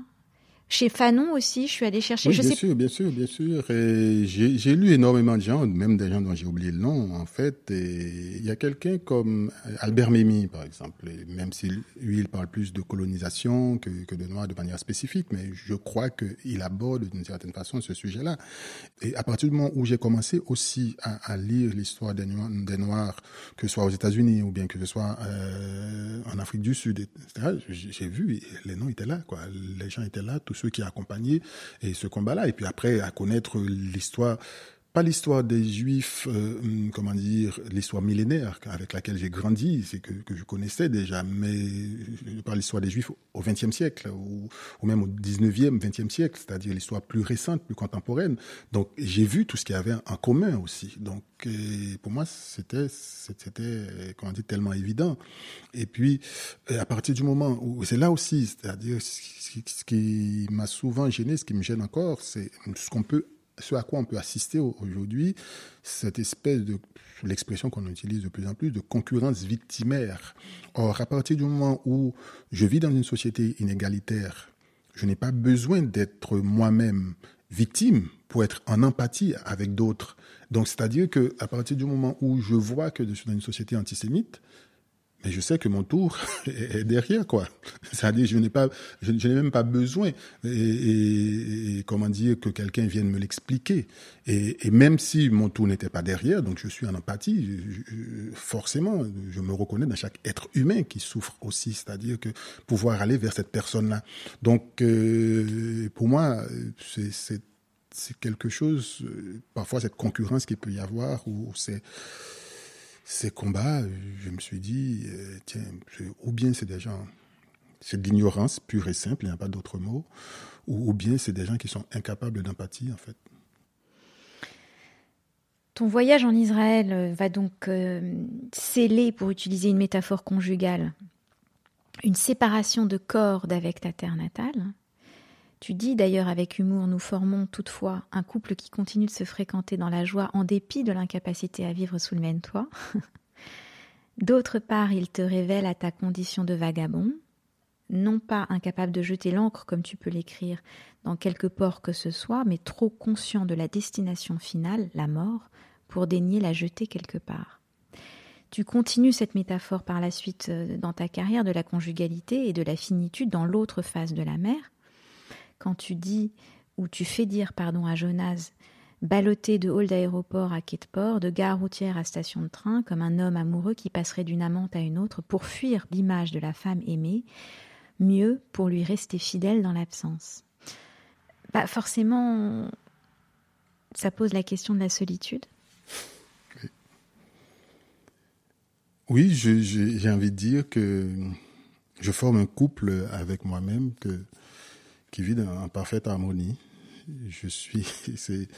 Chez Fanon aussi, je suis allée chercher. Oui, bien sûr, bien sûr, bien sûr. J'ai lu énormément de gens, même des gens dont j'ai oublié le nom, en fait. Et il y a quelqu'un comme Albert Memmi, par exemple, même si lui, il parle plus de colonisation que, que de Noirs de manière spécifique, mais je crois qu'il aborde d'une certaine façon ce sujet-là. Et à partir du moment où j'ai commencé aussi à, à lire l'histoire des, des, Noirs, que ce soit aux États-Unis ou bien que ce soit euh, en Afrique du Sud, etc., j'ai vu, les noms étaient là, quoi. Les gens étaient là, ceux qui accompagnaient et ce combat-là. Et puis après, à connaître l'histoire pas l'histoire des Juifs, euh, hum, comment dire, l'histoire millénaire avec laquelle j'ai grandi, c'est que, que, je connaissais déjà, mais je parle l'histoire des Juifs au XXe siècle ou, même au XIXe, XXe siècle, c'est-à-dire l'histoire plus récente, plus contemporaine. Donc j'ai vu tout ce qu'il y avait en commun aussi. Donc pour moi, c'était, c'était, comment dire, tellement évident. Et puis à partir du moment où c'est là aussi, c'est-à-dire ce qui m'a souvent gêné, ce qui me gêne encore, c'est ce qu'on peut ce à quoi on peut assister aujourd'hui, cette espèce de, l'expression qu'on utilise de plus en plus, de concurrence victimaire. Or, à partir du moment où je vis dans une société inégalitaire, je n'ai pas besoin d'être moi-même victime pour être en empathie avec d'autres. Donc, c'est-à-dire que à partir du moment où je vois que je suis dans une société antisémite, mais je sais que mon tour est derrière, quoi. C'est-à-dire, je n'ai pas, je, n'ai même pas besoin, et, comment dire, que quelqu'un vienne me l'expliquer. Et, même si mon tour n'était pas derrière, donc je suis en empathie, forcément, je me reconnais dans chaque être humain qui souffre aussi, c'est-à-dire que pouvoir aller vers cette personne-là. Donc, euh, pour moi, c'est quelque chose, parfois cette concurrence qu'il peut y avoir, ou c'est ces combats, je me suis dit, euh, tiens, ou bien c'est des gens, c'est de l'ignorance pure et simple, il n'y a pas d'autre mot, ou, bien c'est des gens qui sont incapables d'empathie, en fait. Ton voyage en Israël euh, va donc euh, sceller, pour utiliser une métaphore conjugale, une séparation de corps d'avec ta terre natale. Tu dis d'ailleurs avec humour, nous formons toutefois un couple qui continue de se fréquenter dans la joie en dépit de l'incapacité à vivre sous le même toit. D'autre part, il te révèle à ta condition de vagabond, non pas incapable de jeter l'encre comme tu peux l'écrire dans quelque port que ce soit, mais trop conscient de la destination finale, la mort, pour daigner la jeter quelque part. Tu continues cette métaphore par la suite euh, dans ta carrière de la conjugalité et de la finitude dans l'autre phase de la mer, quand tu dis ou tu fais dire pardon à Jonas ballotté de hall d'aéroport à quai de port, de gare routière à station de train, comme un homme amoureux qui passerait d'une amante à une autre pour fuir l'image de la femme aimée, mieux pour lui rester fidèle dans l'absence. Bah forcément, Ça pose la question de la solitude Oui, j'ai envie de dire que je forme un couple avec moi-même qui vit en parfaite harmonie. Je suis, c'est,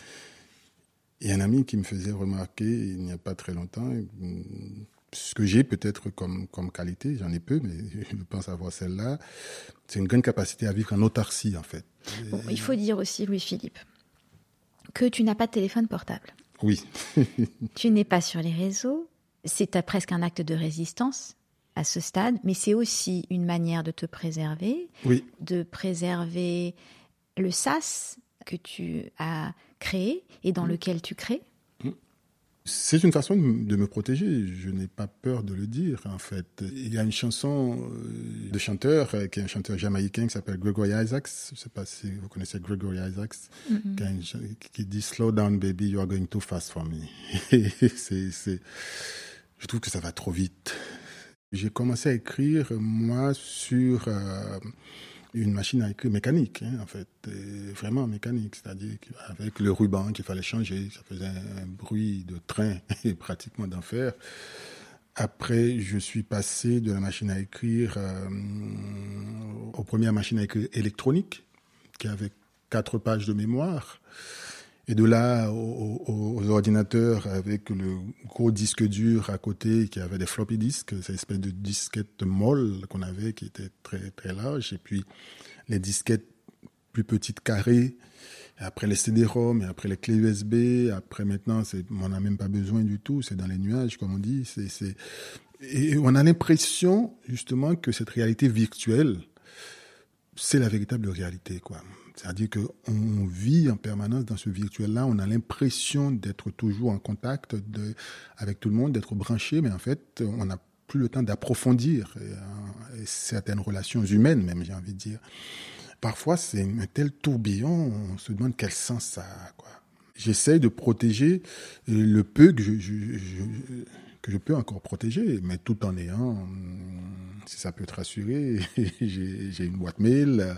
il y a un ami qui me faisait remarquer il n'y a pas très longtemps ce que j'ai peut-être comme, comme qualité, j'en ai peu, mais je pense avoir celle-là, c'est une grande capacité à vivre en autarcie, en fait. il faut dire aussi, Louis-Philippe, que tu n'as pas de téléphone portable. Oui. tu n'es pas sur les réseaux, c'est presque un acte de résistance à ce stade, mais c'est aussi une manière de te préserver, de préserver le sas que tu as créé et dans lequel tu crées. C'est une façon de me protéger. Je n'ai pas peur de le dire, en fait. Il y a une chanson euh, de chanteur, euh, qui est un chanteur jamaïcain qui s'appelle Gregory Isaacs. Je ne sais pas si vous connaissez Gregory Isaacs, qui, dit Slow down, baby, you are going too fast for me. je trouve que ça va trop vite. J'ai commencé à écrire, moi, sur euh, une machine à écrire mécanique, hein, en fait, vraiment mécanique, c'est-à-dire avec le ruban qu'il fallait changer, ça faisait un bruit de train et pratiquement d'enfer. Après, je suis passé de la machine à écrire euh, aux premières machines à écrire électroniques, qui avaient quatre pages de mémoire. Et de là aux, ordinateurs avec le gros disque dur à côté qui avait des floppy disks, cette espèce de disquette molle qu'on avait qui était très très large. Et puis les disquettes plus petites carrées. après les CD-ROM, et après les clés USB, après maintenant, on n'a même pas besoin du tout, c'est dans les nuages, comme on dit. C'est, Et on a l'impression, justement, que cette réalité virtuelle, c'est la véritable réalité, quoi. C'est-à-dire qu'on vit en permanence dans ce virtuel-là, on a l'impression d'être toujours en contact avec tout le monde, d'être branché, mais en fait, on n'a plus le temps d'approfondir euh, certaines relations humaines, même, j'ai envie de dire. Parfois, c'est un tel tourbillon, on se demande quel sens ça a. Quoi. J'essaye de protéger le peu que je, que je peux encore protéger, mais tout en ayant si ça peut te rassurer, j'ai une boîte mail.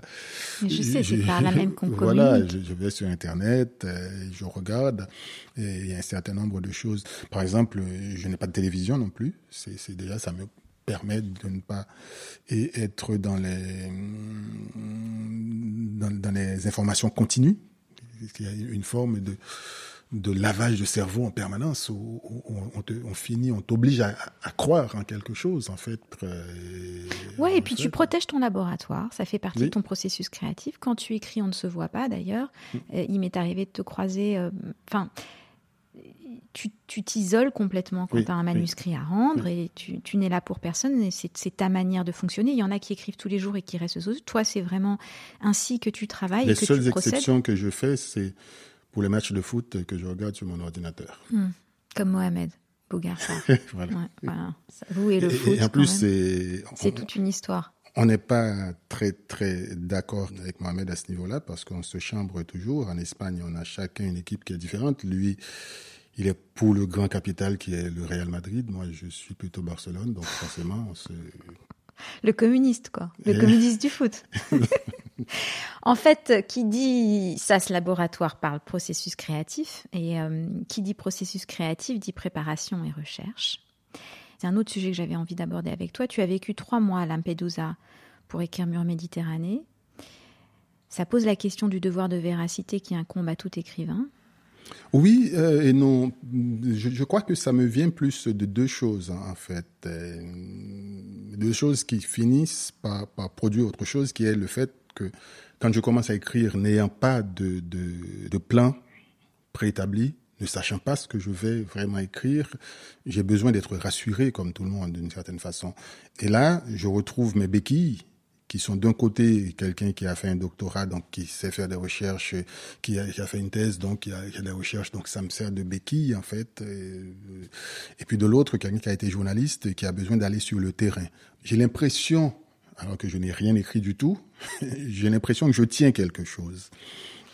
je sais, c'est pas la même qu'on Voilà, je, vais sur Internet, euh, je regarde, et il y a un certain nombre de choses. Par exemple, je n'ai pas de télévision non plus. C'est déjà, ça me permet de ne pas être dans les, dans, dans les informations continues. Il y a une forme de de lavage de cerveau en permanence où, on, finit, on t'oblige à, croire en quelque chose en fait. Euh, ouais, et puis tu protèges ton laboratoire, ça fait partie de ton processus créatif. Quand tu écris, on ne se voit pas d'ailleurs. Mm. Euh, il m'est arrivé de te croiser, euh, enfin. tu t'isoles complètement quand tu as un manuscrit à rendre et tu, n'es là pour personne et c'est ta manière de fonctionner. Il y en a qui écrivent tous les jours et qui restent sous. Toi, c'est vraiment ainsi que tu travailles. Les et que seules exceptions que je fais, c'est pour les matchs de foot que je regarde sur mon ordinateur. Hmm. Comme Mohamed Bougar. voilà. Vous et le foot. Et en plus, c'est. C'est toute une histoire. On n'est pas très, très d'accord avec Mohamed à ce niveau-là parce qu'on se chambre toujours. En Espagne, on a chacun une équipe qui est différente. Lui, il est pour le grand capital qui est le Real Madrid. Moi, je suis plutôt Barcelone. Donc, forcément, on se. Le communiste, quoi. Le communiste du foot. en fait, qui dit SAS laboratoire parle processus créatif et euh, qui dit processus créatif dit préparation et recherche. C'est un autre sujet que j'avais envie d'aborder avec toi. Tu as vécu trois mois à Lampedusa pour écrire Mur Méditerranée. Ça pose la question du devoir de véracité qui incombe à tout écrivain. Oui euh, et non. Je, crois que ça me vient plus de deux choses en fait. Euh, deux choses qui finissent par, produire autre chose, qui est le fait que quand je commence à écrire, n'ayant pas de, de plan préétabli, ne sachant pas ce que je vais vraiment écrire, j'ai besoin d'être rassuré comme tout le monde d'une certaine façon. Et là, je retrouve mes béquilles qui sont d'un côté quelqu'un qui a fait un doctorat, donc qui sait faire des recherches, qui a, qui a fait une thèse, donc qui a, qui a, des recherches, donc ça me sert de béquille en fait. Et, et puis de l'autre, quelqu'un qui a été journaliste, qui a besoin d'aller sur le terrain. J'ai l'impression alors que je n'ai rien écrit du tout, j'ai l'impression que je tiens quelque chose.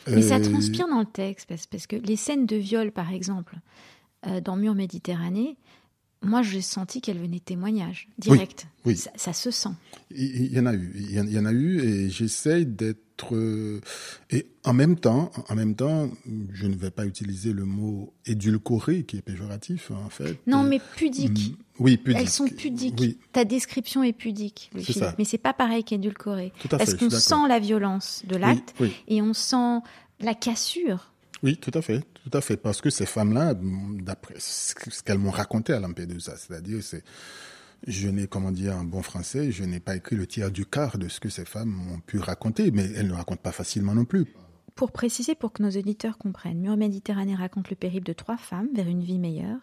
Mais ça euh, transpire dans le texte, parce, que les scènes de viol, par exemple, euh, dans Mur Méditerranée, moi, j'ai senti qu'elles venaient de témoignages, direct. Oui, Ça, se sent. Il y, en a eu, il y en, a eu, et j'essaye d'être être euh, et en même temps, en même temps, je ne vais pas utiliser le mot édulcoré qui est péjoratif en fait. Non, mais pudique. Mm, oui, pudique. Elles sont pudiques. Ta description est pudique, Louis Mais c'est pas pareil qu'édulcoré. Est-ce qu'on sent la violence de l'acte et on sent la cassure oui, tout à fait, tout à fait, parce que ces femmes-là, d'après ce qu'elles m'ont raconté à Lampedusa, c'est-à-dire, c'est, je n'ai, comment dire en bon français, je n'ai pas écrit le tiers du quart de ce que ces femmes ont pu raconter, mais elles ne racontent pas facilement non plus. Pour préciser, pour que nos auditeurs comprennent, Mur Méditerranée raconte le périple de trois femmes vers une vie meilleure.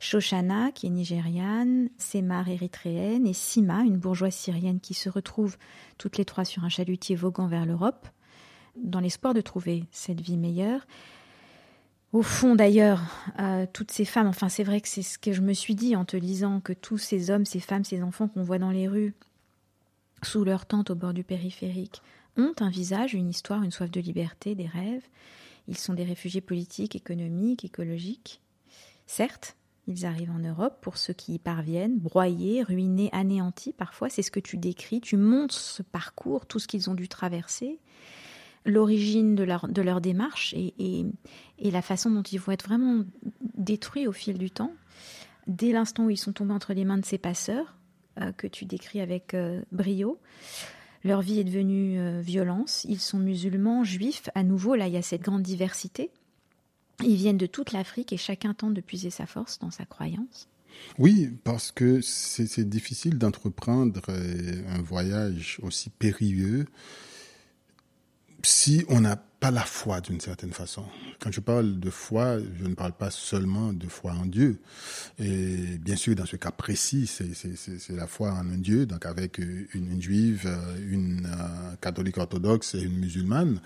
Shoshana, qui est nigériane, Semar, érythréenne, et Sima, une bourgeoise syrienne qui se retrouvent toutes les trois sur un chalutier voguant vers l'Europe dans l'espoir de trouver cette vie meilleure. Au fond, d'ailleurs, euh, toutes ces femmes, enfin c'est vrai que c'est ce que je me suis dit en te lisant, que tous ces hommes, ces femmes, ces enfants qu'on voit dans les rues, sous leur tente au bord du périphérique, ont un visage, une histoire, une soif de liberté, des rêves. Ils sont des réfugiés politiques, économiques, écologiques. Certes, ils arrivent en Europe pour ceux qui y parviennent, broyés, ruinés, anéantis parfois, c'est ce que tu décris, tu montres ce parcours, tout ce qu'ils ont dû traverser l'origine de leur, de leur démarche et, et, la façon dont ils vont être vraiment détruits au fil du temps, dès l'instant où ils sont tombés entre les mains de ces passeurs, euh, que tu décris avec euh, brio. Leur vie est devenue euh, violence. Ils sont musulmans, juifs. À nouveau, là, il y a cette grande diversité. Ils viennent de toute l'Afrique et chacun tente de puiser sa force dans sa croyance. Oui, parce que c'est difficile d'entreprendre un voyage aussi périlleux si on n'a pas la foi d'une certaine façon. Quand je parle de foi, je ne parle pas seulement de foi en Dieu. Et bien sûr, dans ce cas précis, c'est la foi en un Dieu, donc avec une, juive, une euh, catholique orthodoxe et une musulmane,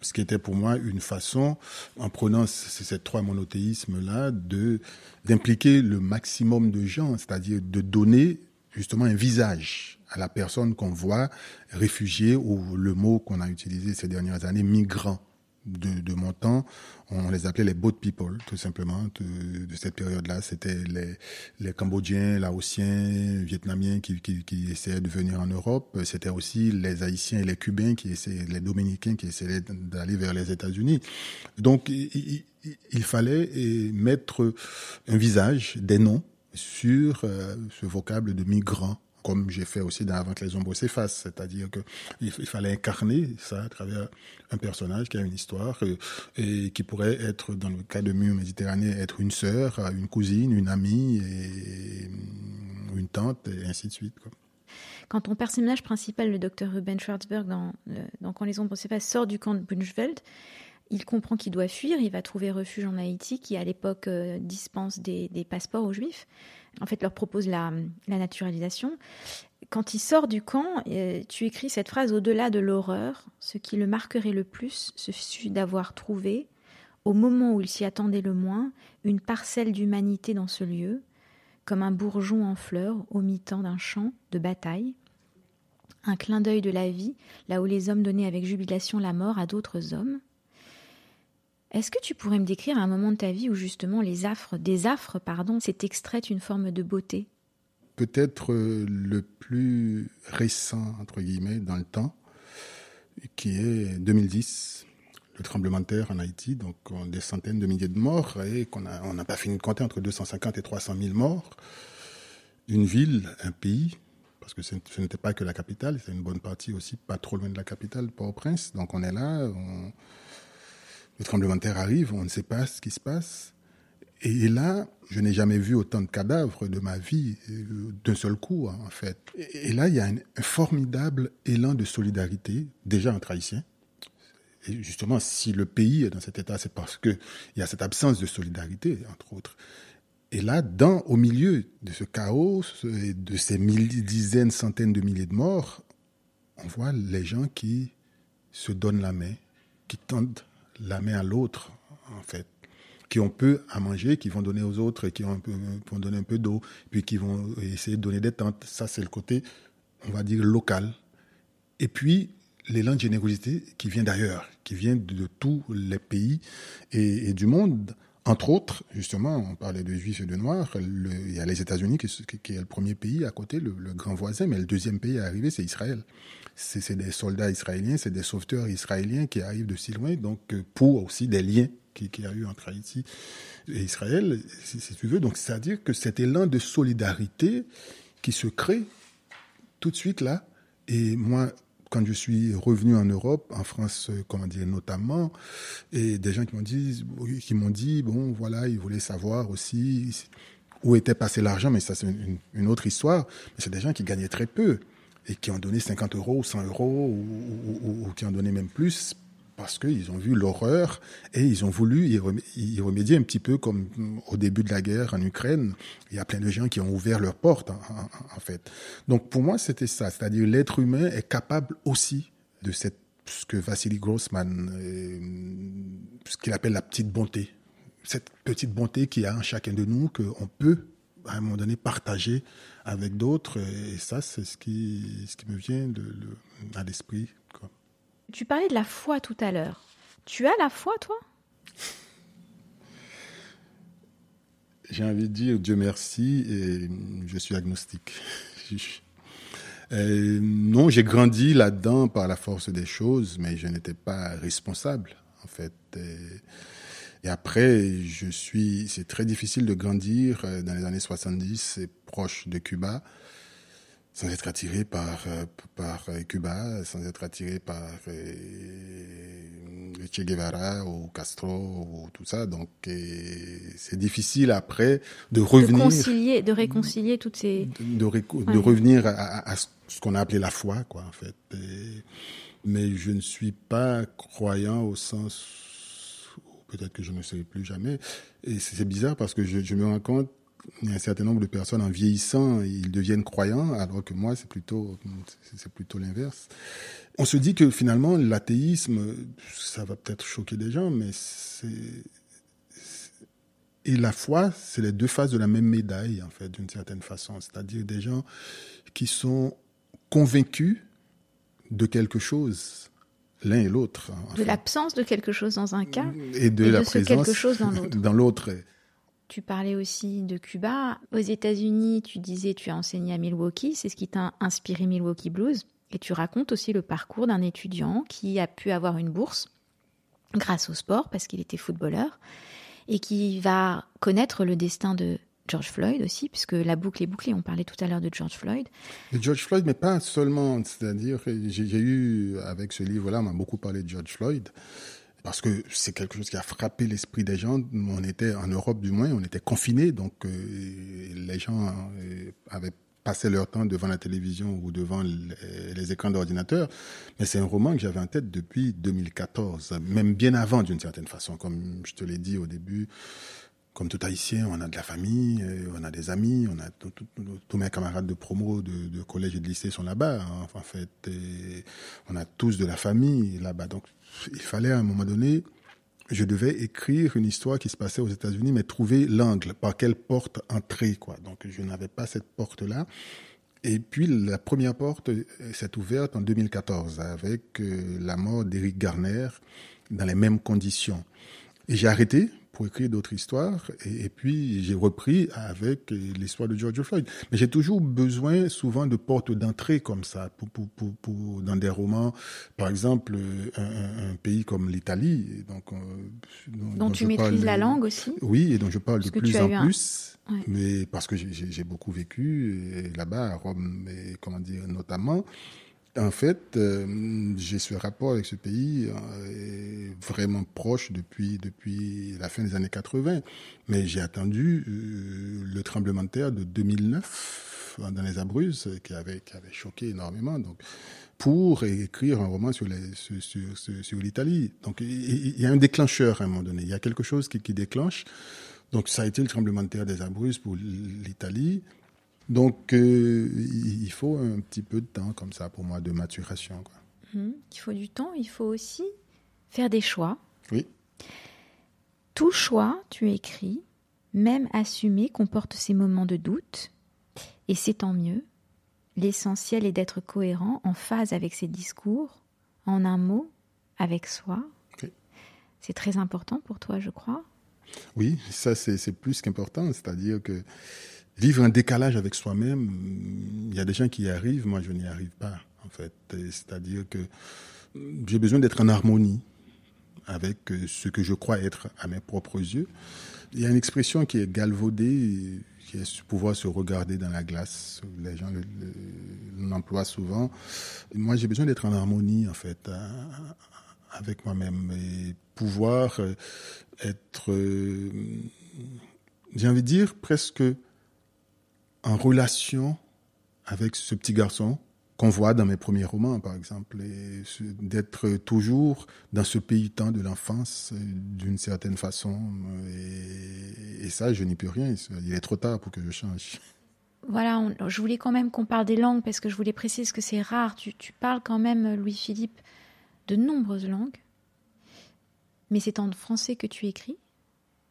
ce qui était pour moi une façon, en prenant ces trois monothéismes-là, de d'impliquer le maximum de gens, c'est-à-dire de donner justement un visage à la personne qu'on voit réfugiée ou le mot qu'on a utilisé ces dernières années, migrant. De, de, mon temps, on les appelait les boat people, tout simplement, de, de cette période-là. C'était les, les Cambodgiens, Laotiens, Vietnamiens qui, qui, qui, essayaient de venir en Europe. C'était aussi les Haïtiens et les Cubains qui essayaient, les Dominicains qui essayaient d'aller vers les États-Unis. Donc, il, il, fallait mettre un visage, des noms sur euh, ce vocable de migrant comme j'ai fait aussi dans Avant que les ombres s'effacent, c'est-à-dire qu'il fallait incarner ça à travers un personnage qui a une histoire euh, et qui pourrait être, dans le cas de Mur Méditerranée, être une sœur, une cousine, une amie, et une tante, et ainsi de suite. Quand ton personnage principal, le docteur Ruben Schwarzberg, dans, dans Quand les ombres s'effacent, sort du camp de Bunchveld, il comprend qu'il doit fuir, il va trouver refuge en Haïti, qui à l'époque euh, dispense des, passeports aux Juifs. En fait, leur propose la, naturalisation. Quand il sort du camp, euh, tu écris cette phrase Au-delà de l'horreur, ce qui le marquerait le plus, ce fut d'avoir trouvé, au moment où il s'y attendait le moins, une parcelle d'humanité dans ce lieu, comme un bourgeon en fleurs au mi-temps d'un champ de bataille, un clin d'œil de la vie, là où les hommes donnaient avec jubilation la mort à d'autres hommes. Est-ce que tu pourrais me décrire un moment de ta vie où justement les affres, des affres, pardon, s'est extraite une forme de beauté? Peut-être euh, le plus récent, entre guillemets, dans le temps, qui est 2010, le tremblement de terre en Haïti, donc des centaines de milliers de morts, et qu'on n'a pas fini de compter entre 250 et 300 000 morts. Une ville, un pays, parce que ce n'était pas que la capitale, c'est une bonne partie aussi, pas trop loin de la capitale, Port-au-Prince. Donc on est là, le tremblement de terre arrive, on ne sait pas ce qui se passe. Et là, je n'ai jamais vu autant de cadavres de ma vie euh, d'un seul coup, hein, en fait. Et là, il y a un, formidable élan de solidarité, déjà entre Haïtiens. Et justement, si le pays est dans cet état, c'est parce qu'il y a cette absence de solidarité, entre autres. Et là, dans, au milieu de ce chaos de ces dizaines, centaines de milliers de morts, on voit les gens qui se donnent la main, qui tentent la main à l'autre, en fait, qui ont peu à manger, qui vont donner aux autres, qui peu, vont donner un peu d'eau, puis qui vont essayer de donner des tentes. Ça, c'est le côté, on va dire, local. Et puis, l'élan de générosité qui vient d'ailleurs, qui vient de, tous les pays et, du monde, Entre autres, justement, on parlait de juifs et de noirs. il y a les États-Unis qui, qui, est le premier pays à côté, le, grand voisin, mais le deuxième pays à arriver, c'est Israël. C'est des soldats israéliens, c'est des sauveteurs israéliens qui arrivent de si loin, donc euh, pour aussi des liens qu'il y a eu entre Haïti et Israël, si, si tu veux. Donc, c'est-à-dire que cet élan de solidarité qui se crée tout de suite là, et moi, quand je suis revenu en Europe, en France, euh, comment dire, notamment, et des gens qui m'ont dit, qui m'ont dit, bon, voilà, ils voulaient savoir aussi où était passé l'argent, mais ça c'est une, autre histoire. Mais c'est des gens qui gagnaient très peu et qui ont donné 50 euros ou 100 euros ou, ou qui ont donné même plus parce qu'ils ont vu l'horreur et ils ont voulu y remédier un petit peu comme au début de la guerre en Ukraine. Il y a plein de gens qui ont ouvert leurs portes, en, fait. Donc pour moi, c'était ça. C'est-à-dire l'être humain est capable aussi de cette, ce que Vassili Grossman, euh, ce qu'il appelle la petite bonté. Cette petite bonté qu'il y a en chacun de nous, qu'on peut à un moment donné partager avec d'autres. Et ça, c'est ce qui, ce qui me vient à l'esprit tu parlais de la foi tout à l'heure. Tu as la foi, toi? J'ai envie de dire Dieu merci et je suis agnostique. Non, j'ai grandi là-dedans par la force des choses, mais je n'étais pas responsable, en fait. Et, après, je suis. C'est très difficile de grandir euh, dans les années 70, proche de Cuba sans être attiré par, euh, par euh, Cuba, sans être attiré par euh, Che Guevara ou Castro ou tout ça. Donc c'est difficile après de revenir. De, concilier, de réconcilier toutes ces. De, de, revenir à, ce qu'on a appelé la foi, quoi, en fait. mais je ne suis pas croyant au sens peut-être que je ne serai plus jamais. Et c'est bizarre parce que je, je me rends compte un certain nombre de personnes en vieillissant, ils deviennent croyants, alors que moi, c'est plutôt, c'est plutôt l'inverse. On se dit que finalement, l'athéisme, ça va peut-être choquer des gens, mais c'est, et la foi, c'est les deux faces de la même médaille, en fait, d'une certaine façon. C'est-à-dire des gens qui sont convaincus de quelque chose, l'un et l'autre. De l'absence de quelque chose dans un cas et de la présence quelque chose dans l'autre. Tu parlais aussi de Cuba. Aux États-Unis, tu disais tu as enseigné à Milwaukee, c'est ce qui t'a inspiré Milwaukee Blues. Et tu racontes aussi le parcours d'un étudiant qui a pu avoir une bourse grâce au sport parce qu'il était footballeur et qui va connaître le destin de George Floyd aussi, puisque la boucle est bouclée. On parlait tout à l'heure de George Floyd. De George Floyd, mais pas seulement. C'est-à-dire, j'ai eu, avec ce livre-là, on m'a beaucoup parlé de George Floyd parce que c'est quelque chose qui a frappé l'esprit des gens. On était en Europe du moins, on était confinés, donc euh, les gens euh, avaient passé leur temps devant la télévision ou devant les, écrans d'ordinateur. Mais c'est un roman que j'avais en tête depuis 2014, même bien avant d'une certaine façon, comme je te l'ai dit au début. Comme tout haïtien, on a de la famille, euh, on a des amis, on a tous mes camarades de promo, de, collège et de lycée sont là-bas. Hein. en fait, on a tous de la famille là-bas. Donc il fallait à un moment donné, je devais écrire une histoire qui se passait aux États-Unis, mais trouver l'angle, par quelle porte entrer, quoi. Donc, je n'avais pas cette porte-là. Et puis, la première porte s'est ouverte en 2014 avec euh, la mort d'Eric Garner dans les mêmes conditions. Et j'ai arrêté pour écrire d'autres histoires. Et, puis, j'ai repris avec l'histoire de George Floyd. Mais j'ai toujours besoin, souvent, de portes d'entrée comme ça, pour, pour, pour, dans des romans. Par exemple, un, pays comme l'Italie. Donc, euh, dont, tu maîtrises la langue aussi. Oui, et dont je parle de plus en plus. Mais parce que j'ai beaucoup vécu là-bas, à Rome, et comment dire, notamment. En fait, euh, j'ai ce rapport avec ce pays euh, vraiment proche depuis, depuis la fin des années 80. Mais j'ai attendu euh, le tremblement de terre de 2009 dans les Abruzzes qui avait, qui avait choqué énormément. Donc, pour écrire un roman sur, sur, l'Italie. Donc, il y a un déclencheur à un moment donné. Il y a quelque chose qui, qui déclenche. Donc, ça a été le tremblement de terre des Abruzzes pour l'Italie. Donc, euh, il faut un petit peu de temps comme ça pour moi de maturation. Mmh. il faut du temps, il faut aussi faire des choix. Oui. Tout choix, tu écris, même assumé, comporte ces moments de doute, et c'est tant mieux. L'essentiel est d'être cohérent, en phase avec ses discours, en un mot, avec soi. C'est très important pour toi, je crois. Oui, ça c'est plus qu'important, c'est-à-dire que vivre un décalage avec soi-même, il y a des gens qui y arrivent, moi je n'y arrive pas en fait. C'est-à-dire que j'ai besoin d'être en harmonie avec ce que je crois être à mes propres yeux. Il y a une expression qui est galvaudée, qui est pouvoir se regarder dans la glace. Les gens l'emploient souvent. Moi, j'ai besoin d'être en harmonie, en fait, avec moi-même et pouvoir euh, être, euh, j'ai envie de dire, presque en relation avec ce petit garçon qu'on voit dans mes premiers romans, par exemple, d'être toujours dans ce pays-temps de l'enfance euh, d'une certaine façon. Et, ça, je n'y peux rien. Il est trop tard pour que je change. Voilà, je voulais quand même qu'on parle des langues parce que je voulais préciser que c'est rare. Tu, tu parles quand même, Louis-Philippe, de nombreuses langues. Mais c'est en français que tu écris?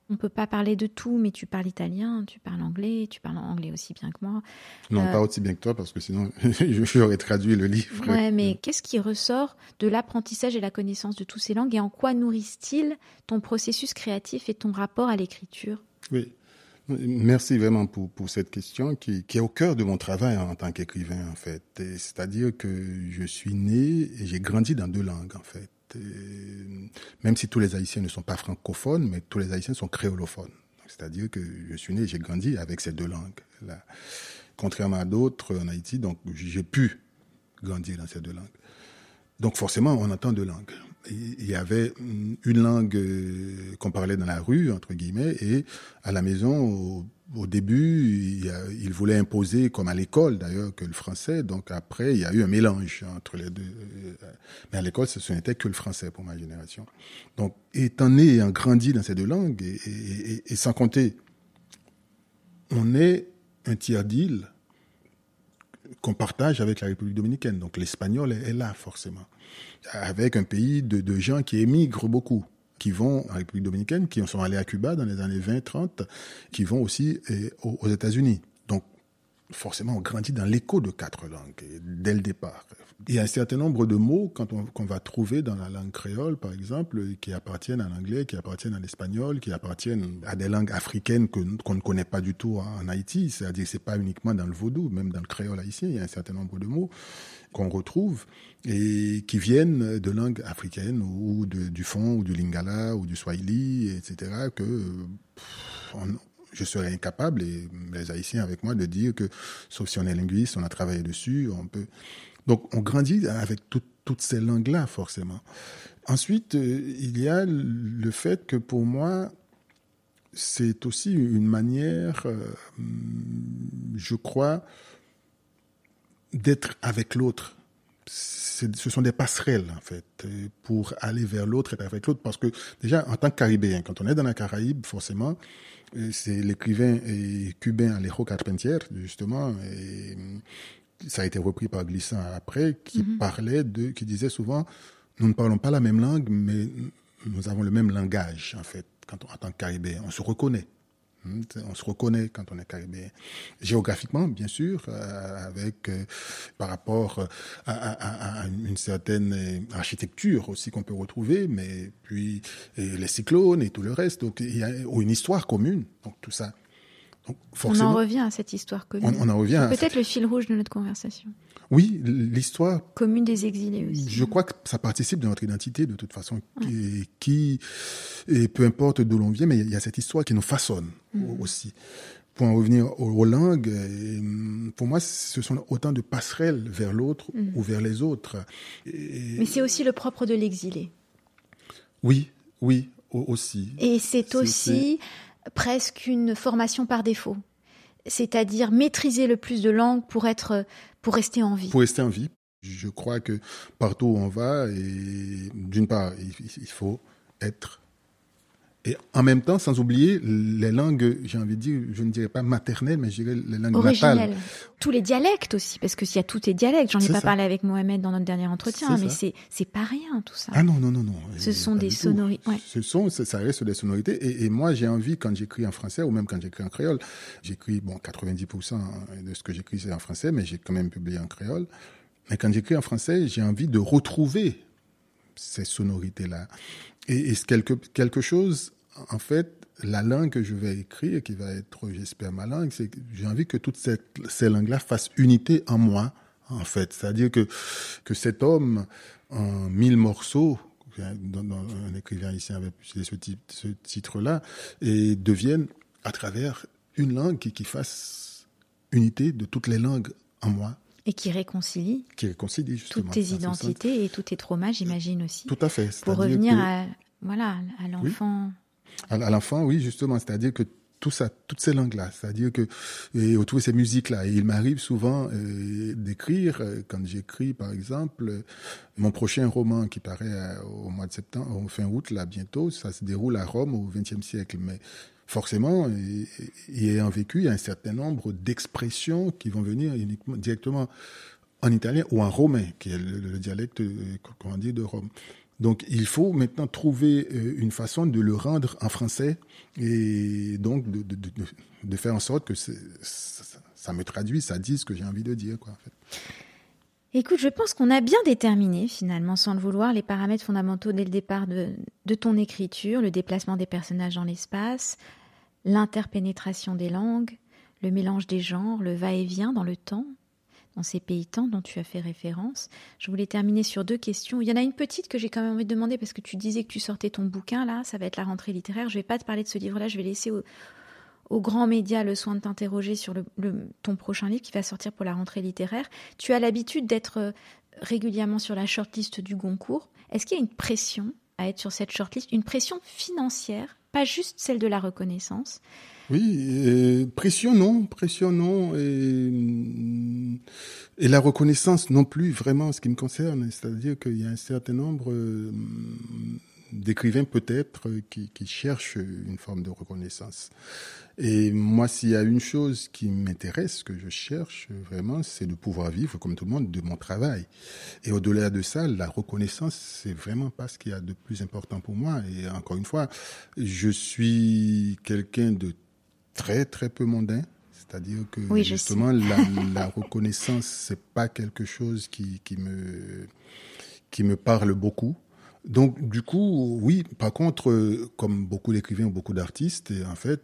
On peut pas parler de tout, mais tu parles italien, tu parles anglais, tu parles anglais aussi bien que moi. Non, pas euh, aussi bien que toi, parce que sinon, j'aurais traduit le livre. Ouais, mais qu'est-ce qui ressort de l'apprentissage et la connaissance de toutes ces langues et en quoi nourrissent-ils ton processus créatif et ton rapport à l'écriture? Oui. Merci vraiment pour, pour cette question qui, qui, est au cœur de mon travail en tant qu'écrivain, en fait. C'est-à-dire que je suis né et j'ai grandi dans deux langues, en fait même si tous les Haïtiens ne sont pas francophones, mais tous les Haïtiens sont créolophones. C'est-à-dire que je suis né, j'ai grandi avec ces deux langues. Là. Contrairement à d'autres en Haïti, donc j'ai pu grandir dans ces deux langues. Donc forcément, on entend deux langues. Il y avait une langue euh, qu'on parlait dans la rue, entre guillemets, et à la maison, au début, il, voulait imposer, comme à l'école d'ailleurs, que le français. Donc après, il y a eu un mélange entre les deux. Mais à l'école, ce n'était que le français pour ma génération. Donc, étant né et ayant grandi dans ces deux langues, et, sans compter, on est un tiers d'île qu'on partage avec la République dominicaine. Donc l'espagnol est, là, forcément. Avec un pays de gens qui émigrent beaucoup qui vont en République dominicaine, qui sont allés à Cuba dans les années 20-30, qui vont aussi aux États-Unis. Donc, forcément, on grandit dans l'écho de quatre langues dès le départ. Il y a un certain nombre de mots qu'on va trouver dans la langue créole, par exemple, qui appartiennent à l'anglais, qui appartiennent à l'espagnol, qui appartiennent à des langues africaines qu'on ne connaît pas du tout en Haïti. C'est-à-dire c'est pas uniquement dans le vaudou, même dans le créole haïtien, il y a un certain nombre de mots qu'on retrouve et qui viennent de langues africaines ou du fond ou du lingala ou du swahili, etc. Que je serais incapable, et les Haïtiens avec moi, de dire que, sauf si on est linguiste, on a travaillé dessus, on peut. Donc, on grandit avec toutes ces langues-là, forcément. Ensuite, euh, il y a le fait que pour moi, c'est aussi une manière, euh, je crois, d'être avec l'autre. Ce sont des passerelles, en fait, pour aller vers l'autre, être avec l'autre. Parce que, déjà, en tant que Caribéen, quand on est dans la Caraïbe, forcément, euh, c'est l'écrivain cubain Alejo Carpentier, justement, et ça a été repris par Glissant après, qui mhm. parlait de, qui disait souvent, nous ne parlons pas la même langue, mais nous avons le même langage, en fait, quand on, en tant que Caribéen. On se reconnaît. Hmm, on se reconnaît quand on est caribéen. Géographiquement, bien sûr, euh, avec euh, par rapport euh, à, une certaine architecture aussi qu'on peut retrouver, mais puis les cyclones et tout le reste. Donc il y a une histoire commune. Donc tout ça. on en revient à cette histoire commune. On, en revient. Peut-être le fil rouge de notre conversation. Oui, l'histoire. Commune des exilés aussi. Je crois que ça participe de notre identité de toute façon, et, qui, et peu importe d'où l'on vient, mais il y a cette histoire qui nous façonne mm. aussi. Pour en revenir aux, langues, pour moi, ce sont autant de passerelles vers l'autre mm. ou vers les autres. mais c'est aussi le propre de l'exilé. Oui, oui, aussi. Et c'est aussi presque une formation par défaut c'est-à-dire maîtriser le plus de langues pour être pour rester en vie. Pour rester en vie. Je crois que partout où on va, et d'une part, il faut être et en même temps, sans oublier les langues, j'ai envie de dire, je ne dirais pas maternelles, mais je dirais les langues Originelles. Tous les dialectes aussi, parce que s'il y a tous les dialectes, j'en ai pas parlé avec Mohamed dans notre dernier entretien, mais c'est pas rien tout ça. Ah non non non non. Ce sont des sonorités. Ce sont, ça reste des sonorités. Et, et moi, j'ai envie quand j'écris en français ou même quand j'écris en créole, j'écris bon 90% de ce que j'écris c'est en français, mais j'ai quand même publié en créole. Mais quand j'écris en français, j'ai envie de retrouver ces sonorités là et, quelque, quelque chose, en fait, la langue que je vais écrire, qui va être, j'espère, ma langue, c'est que j'ai envie que toutes ces langues-là fassent unité en moi, en fait. C'est-à-dire que, que cet homme, en mille morceaux, un écrivain ici avait ce, ce titre-là, et devienne à travers une langue qui fasse unité de toutes les langues en moi. Et qui réconcilie. Qui réconcilie justement. Toutes tes identités et tous tes traumas, j'imagine aussi. Tout à fait. Pour revenir à, voilà, à l'enfant. À, l'enfant, oui, justement. C'est-à-dire que tout ça, toutes ces langues-là, c'est-à-dire que et autour de ces musiques-là, il m'arrive souvent euh, d'écrire euh, quand j'écris, par exemple, euh, mon prochain roman qui paraît au mois de septembre, fin août, là bientôt, ça se déroule à Rome au XXe siècle, mais forcément, y ayant vécu, il y a un certain nombre d'expressions qui vont venir uniquement, directement en italien ou en romain, qui est le, dialecte, comment dire, de Rome. Donc, il faut maintenant trouver euh, une façon de le rendre en français et donc de, faire en sorte que ça, me traduise, ça dise ce que j'ai envie de dire. Écoute, je pense qu'on a bien déterminé, finalement, sans le vouloir, les paramètres fondamentaux dès le départ de ton écriture, le déplacement des personnages dans l'espace, l'interpénétration des langues, le mélange des genres, le va-et-vient dans le temps, dans ces pays-temps dont tu as fait référence. Je voulais terminer sur deux questions. Il y en a une petite que j'ai quand même envie de demander parce que tu disais que tu sortais ton bouquin là, ça va être la rentrée littéraire. Je vais pas te parler de ce livre-là, je vais laisser aux grands médias le soin de t'interroger sur le, ton prochain livre qui va sortir pour la rentrée littéraire. Tu as l'habitude d'être euh, régulièrement sur la shortlist du Goncourt. Est-ce qu'il y a une pression à être sur cette shortlist, une pression financière, pas juste celle de la reconnaissance oui, pression non, pression non, et, la reconnaissance non plus vraiment ce qui me concerne. C'est-à-dire qu'il y a un certain nombre euh, d'écrivains peut-être qui, qui, cherchent une forme de reconnaissance. Et moi, s'il y a une chose qui m'intéresse, que je cherche vraiment, c'est de pouvoir vivre comme tout le monde de mon travail. Et au-delà de ça, la reconnaissance, c'est vraiment pas ce qu'il y a de plus important pour moi. Et encore une fois, je suis quelqu'un de très très peu mondain. C'est-à-dire que justement la, la, reconnaissance c'est pas quelque chose qui, qui me qui me parle beaucoup. Donc, du coup, oui, par contre, euh, comme beaucoup d'écrivains ou beaucoup d'artistes, en fait,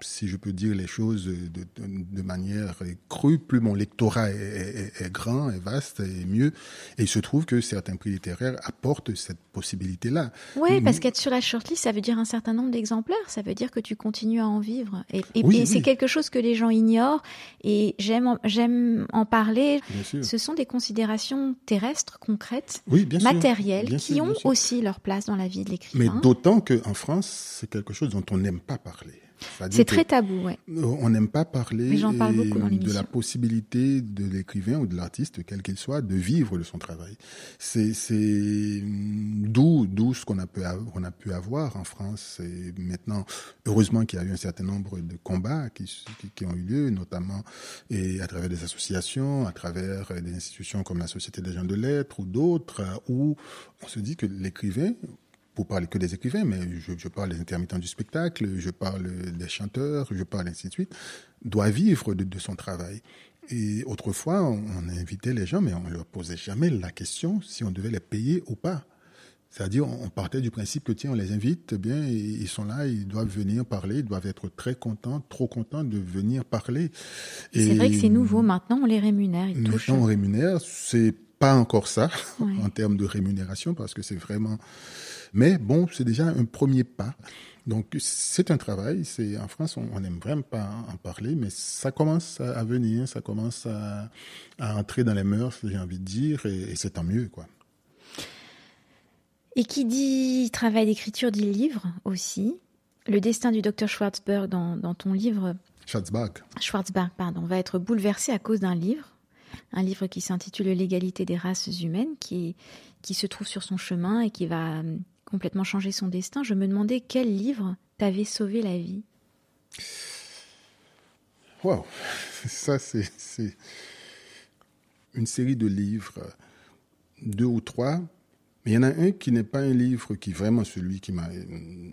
si je peux dire les choses de, de, manière crue, plus mon lectorat est, est, grand, est vaste et mieux. Et il se trouve que certains prix littéraires apportent cette possibilité-là. Oui, parce qu'être sur la shortlist, ça veut dire un certain nombre d'exemplaires. Ça veut dire que tu continues à en vivre. Et, et, c'est quelque chose que les gens ignorent. Et j'aime, j'aime en parler. Ce sont des considérations terrestres, concrètes, matérielles qui ont aussi leur place dans la vie de l'écrivain. Mais d'autant qu'en France, c'est quelque chose dont on n'aime pas parler. C'est très tabou, ouais. On n'aime pas parler de la possibilité de l'écrivain ou de l'artiste, quel qu'il soit, de vivre de son travail. C'est d'où d'où ce qu'on a pu on a pu avoir en France. Et maintenant, heureusement qu'il y a eu un certain nombre de combats qui, qui, ont eu lieu, notamment et à travers des associations, à travers des institutions comme la Société des gens de lettres ou d'autres, où on se dit que l'écrivain pour parler que des écrivains, mais je, je, parle des intermittents du spectacle, je parle des chanteurs, je parle ainsi de suite, doit vivre de, de son travail. Et autrefois, on, invitait les gens, mais on ne leur posait jamais la question si on devait les payer ou pas. C'est-à-dire, on partait du principe que, tiens, on les invite, eh bien, ils sont là, ils doivent venir parler, ils doivent être très contents, trop contents de venir parler. C'est vrai que c'est nouveau, maintenant on les rémunère, ils maintenant touchent. on rémunère, c'est pas encore ça, ouais. en termes de rémunération, parce que c'est vraiment mais bon, c'est déjà un premier pas. Donc c'est un travail. C'est en France, on n'aime vraiment pas en parler, mais ça commence à venir, ça commence à, à entrer dans les mœurs, j'ai envie de dire, et, et c'est tant mieux, quoi. Et qui dit travail d'écriture dit livre aussi. Le destin du docteur Schwarzberg dans, dans ton livre. Schwarzberg. Schwarzberg, pardon, va être bouleversé à cause d'un livre un livre qui s'intitule L'égalité des races humaines, qui, qui se trouve sur son chemin et qui va complètement changé son destin, je me demandais quel livre t'avait sauvé la vie. Waouh, ça c'est une série de livres, deux ou trois, mais il y en a un qui n'est pas un livre qui est vraiment celui qui m'a euh,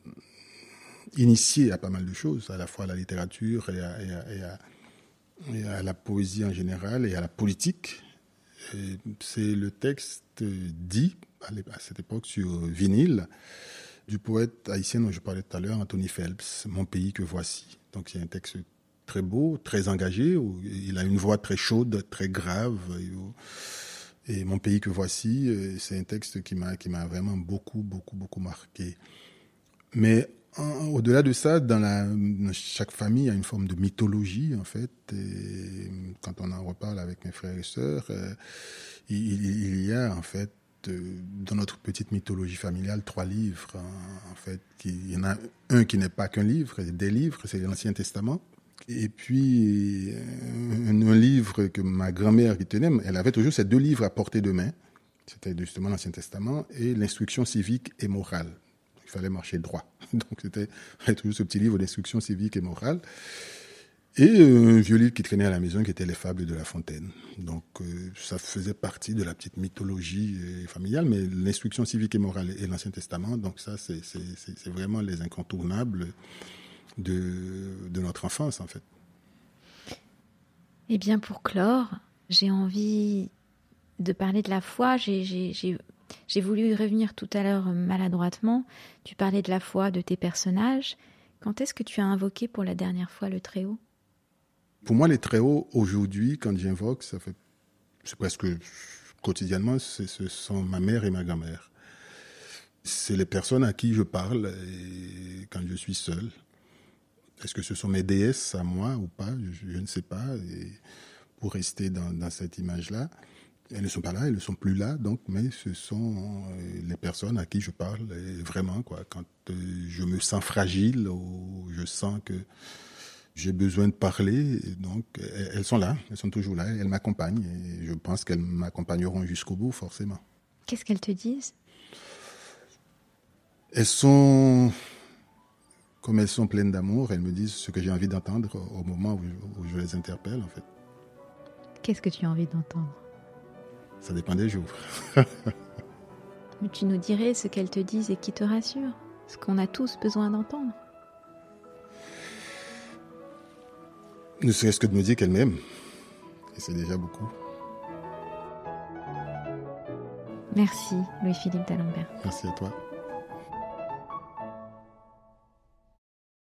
initié à pas mal de choses, à la fois à la littérature et à, et à la poésie en général et à la politique. C'est le texte dit à cette époque sur vinyle, du poète haïtien dont je parlais tout à l'heure, Anthony Phelps, Mon pays que voici. Donc c'est un texte très beau, très engagé, où il a une voix très chaude, très grave. Et, Mon pays que voici, euh, c'est un texte qui m'a qui m'a vraiment beaucoup beaucoup beaucoup marqué. Mais au-delà de ça, dans, la, chaque famille, il y a une forme de mythologie, en fait. Et quand on en reparle avec mes frères et sœurs, euh, il, y a, en fait, dans notre petite mythologie familiale, trois livres. Hein, en fait, il y en a un qui n'est pas qu'un livre, des livres, c'est l'Ancien Testament. Et puis, euh, un, livre que ma grand-mère qui tenait, elle avait toujours ces deux livres à portée de main. C'était justement l'Ancien Testament et l'instruction civique et morale il fallait marcher droit. Donc c'était toujours ce petit livre d'instruction civique et morale. Et euh, un vieux livre qui traînait à la maison qui était Les Fables de La Fontaine. Donc euh, ça faisait partie de la petite mythologie euh, familiale, mais l'instruction civique et morale et l'Ancien Testament, donc ça c'est vraiment les incontournables de, de notre enfance en fait. Eh bien pour clore, j'ai envie de parler de la foi. J'ai j'ai voulu y revenir tout à l'heure maladroitement. Tu parlais de la foi de tes personnages. Quand est-ce que tu as invoqué pour la dernière fois le Très-Haut? Pour moi, les Très-Hauts, aujourd'hui, quand j'invoque, ça fait. C'est presque quotidiennement, ce sont ma mère et ma grand-mère. C'est les personnes à qui je parle quand je suis seul. Est-ce que ce sont mes déesses à moi ou pas? Je, ne sais pas. Pour rester dans cette image-là. Elles ne sont pas là, elles ne sont plus là, donc, mais ce sont euh, les personnes à qui je parle vraiment. Quand euh, je me sens fragile ou je sens que j'ai besoin de parler, donc elles sont là, elles sont toujours là, elles m'accompagnent et je pense qu'elles m'accompagneront jusqu'au bout, forcément. Qu'est-ce qu'elles te disent? Elles sont, comme elles sont pleines d'amour, elles me disent ce que j'ai envie d'entendre au moment où je les interpelle, en fait. Qu'est-ce que tu as envie d'entendre? Ça dépend des jours. Mais tu nous dirais ce qu'elles te disent et qui te rassure, ce qu'on a tous besoin d'entendre. Ne serait-ce que de me dire qu'elle m'aime. Et c'est déjà beaucoup. Merci, Louis-Philippe d'Alembert. Merci à toi.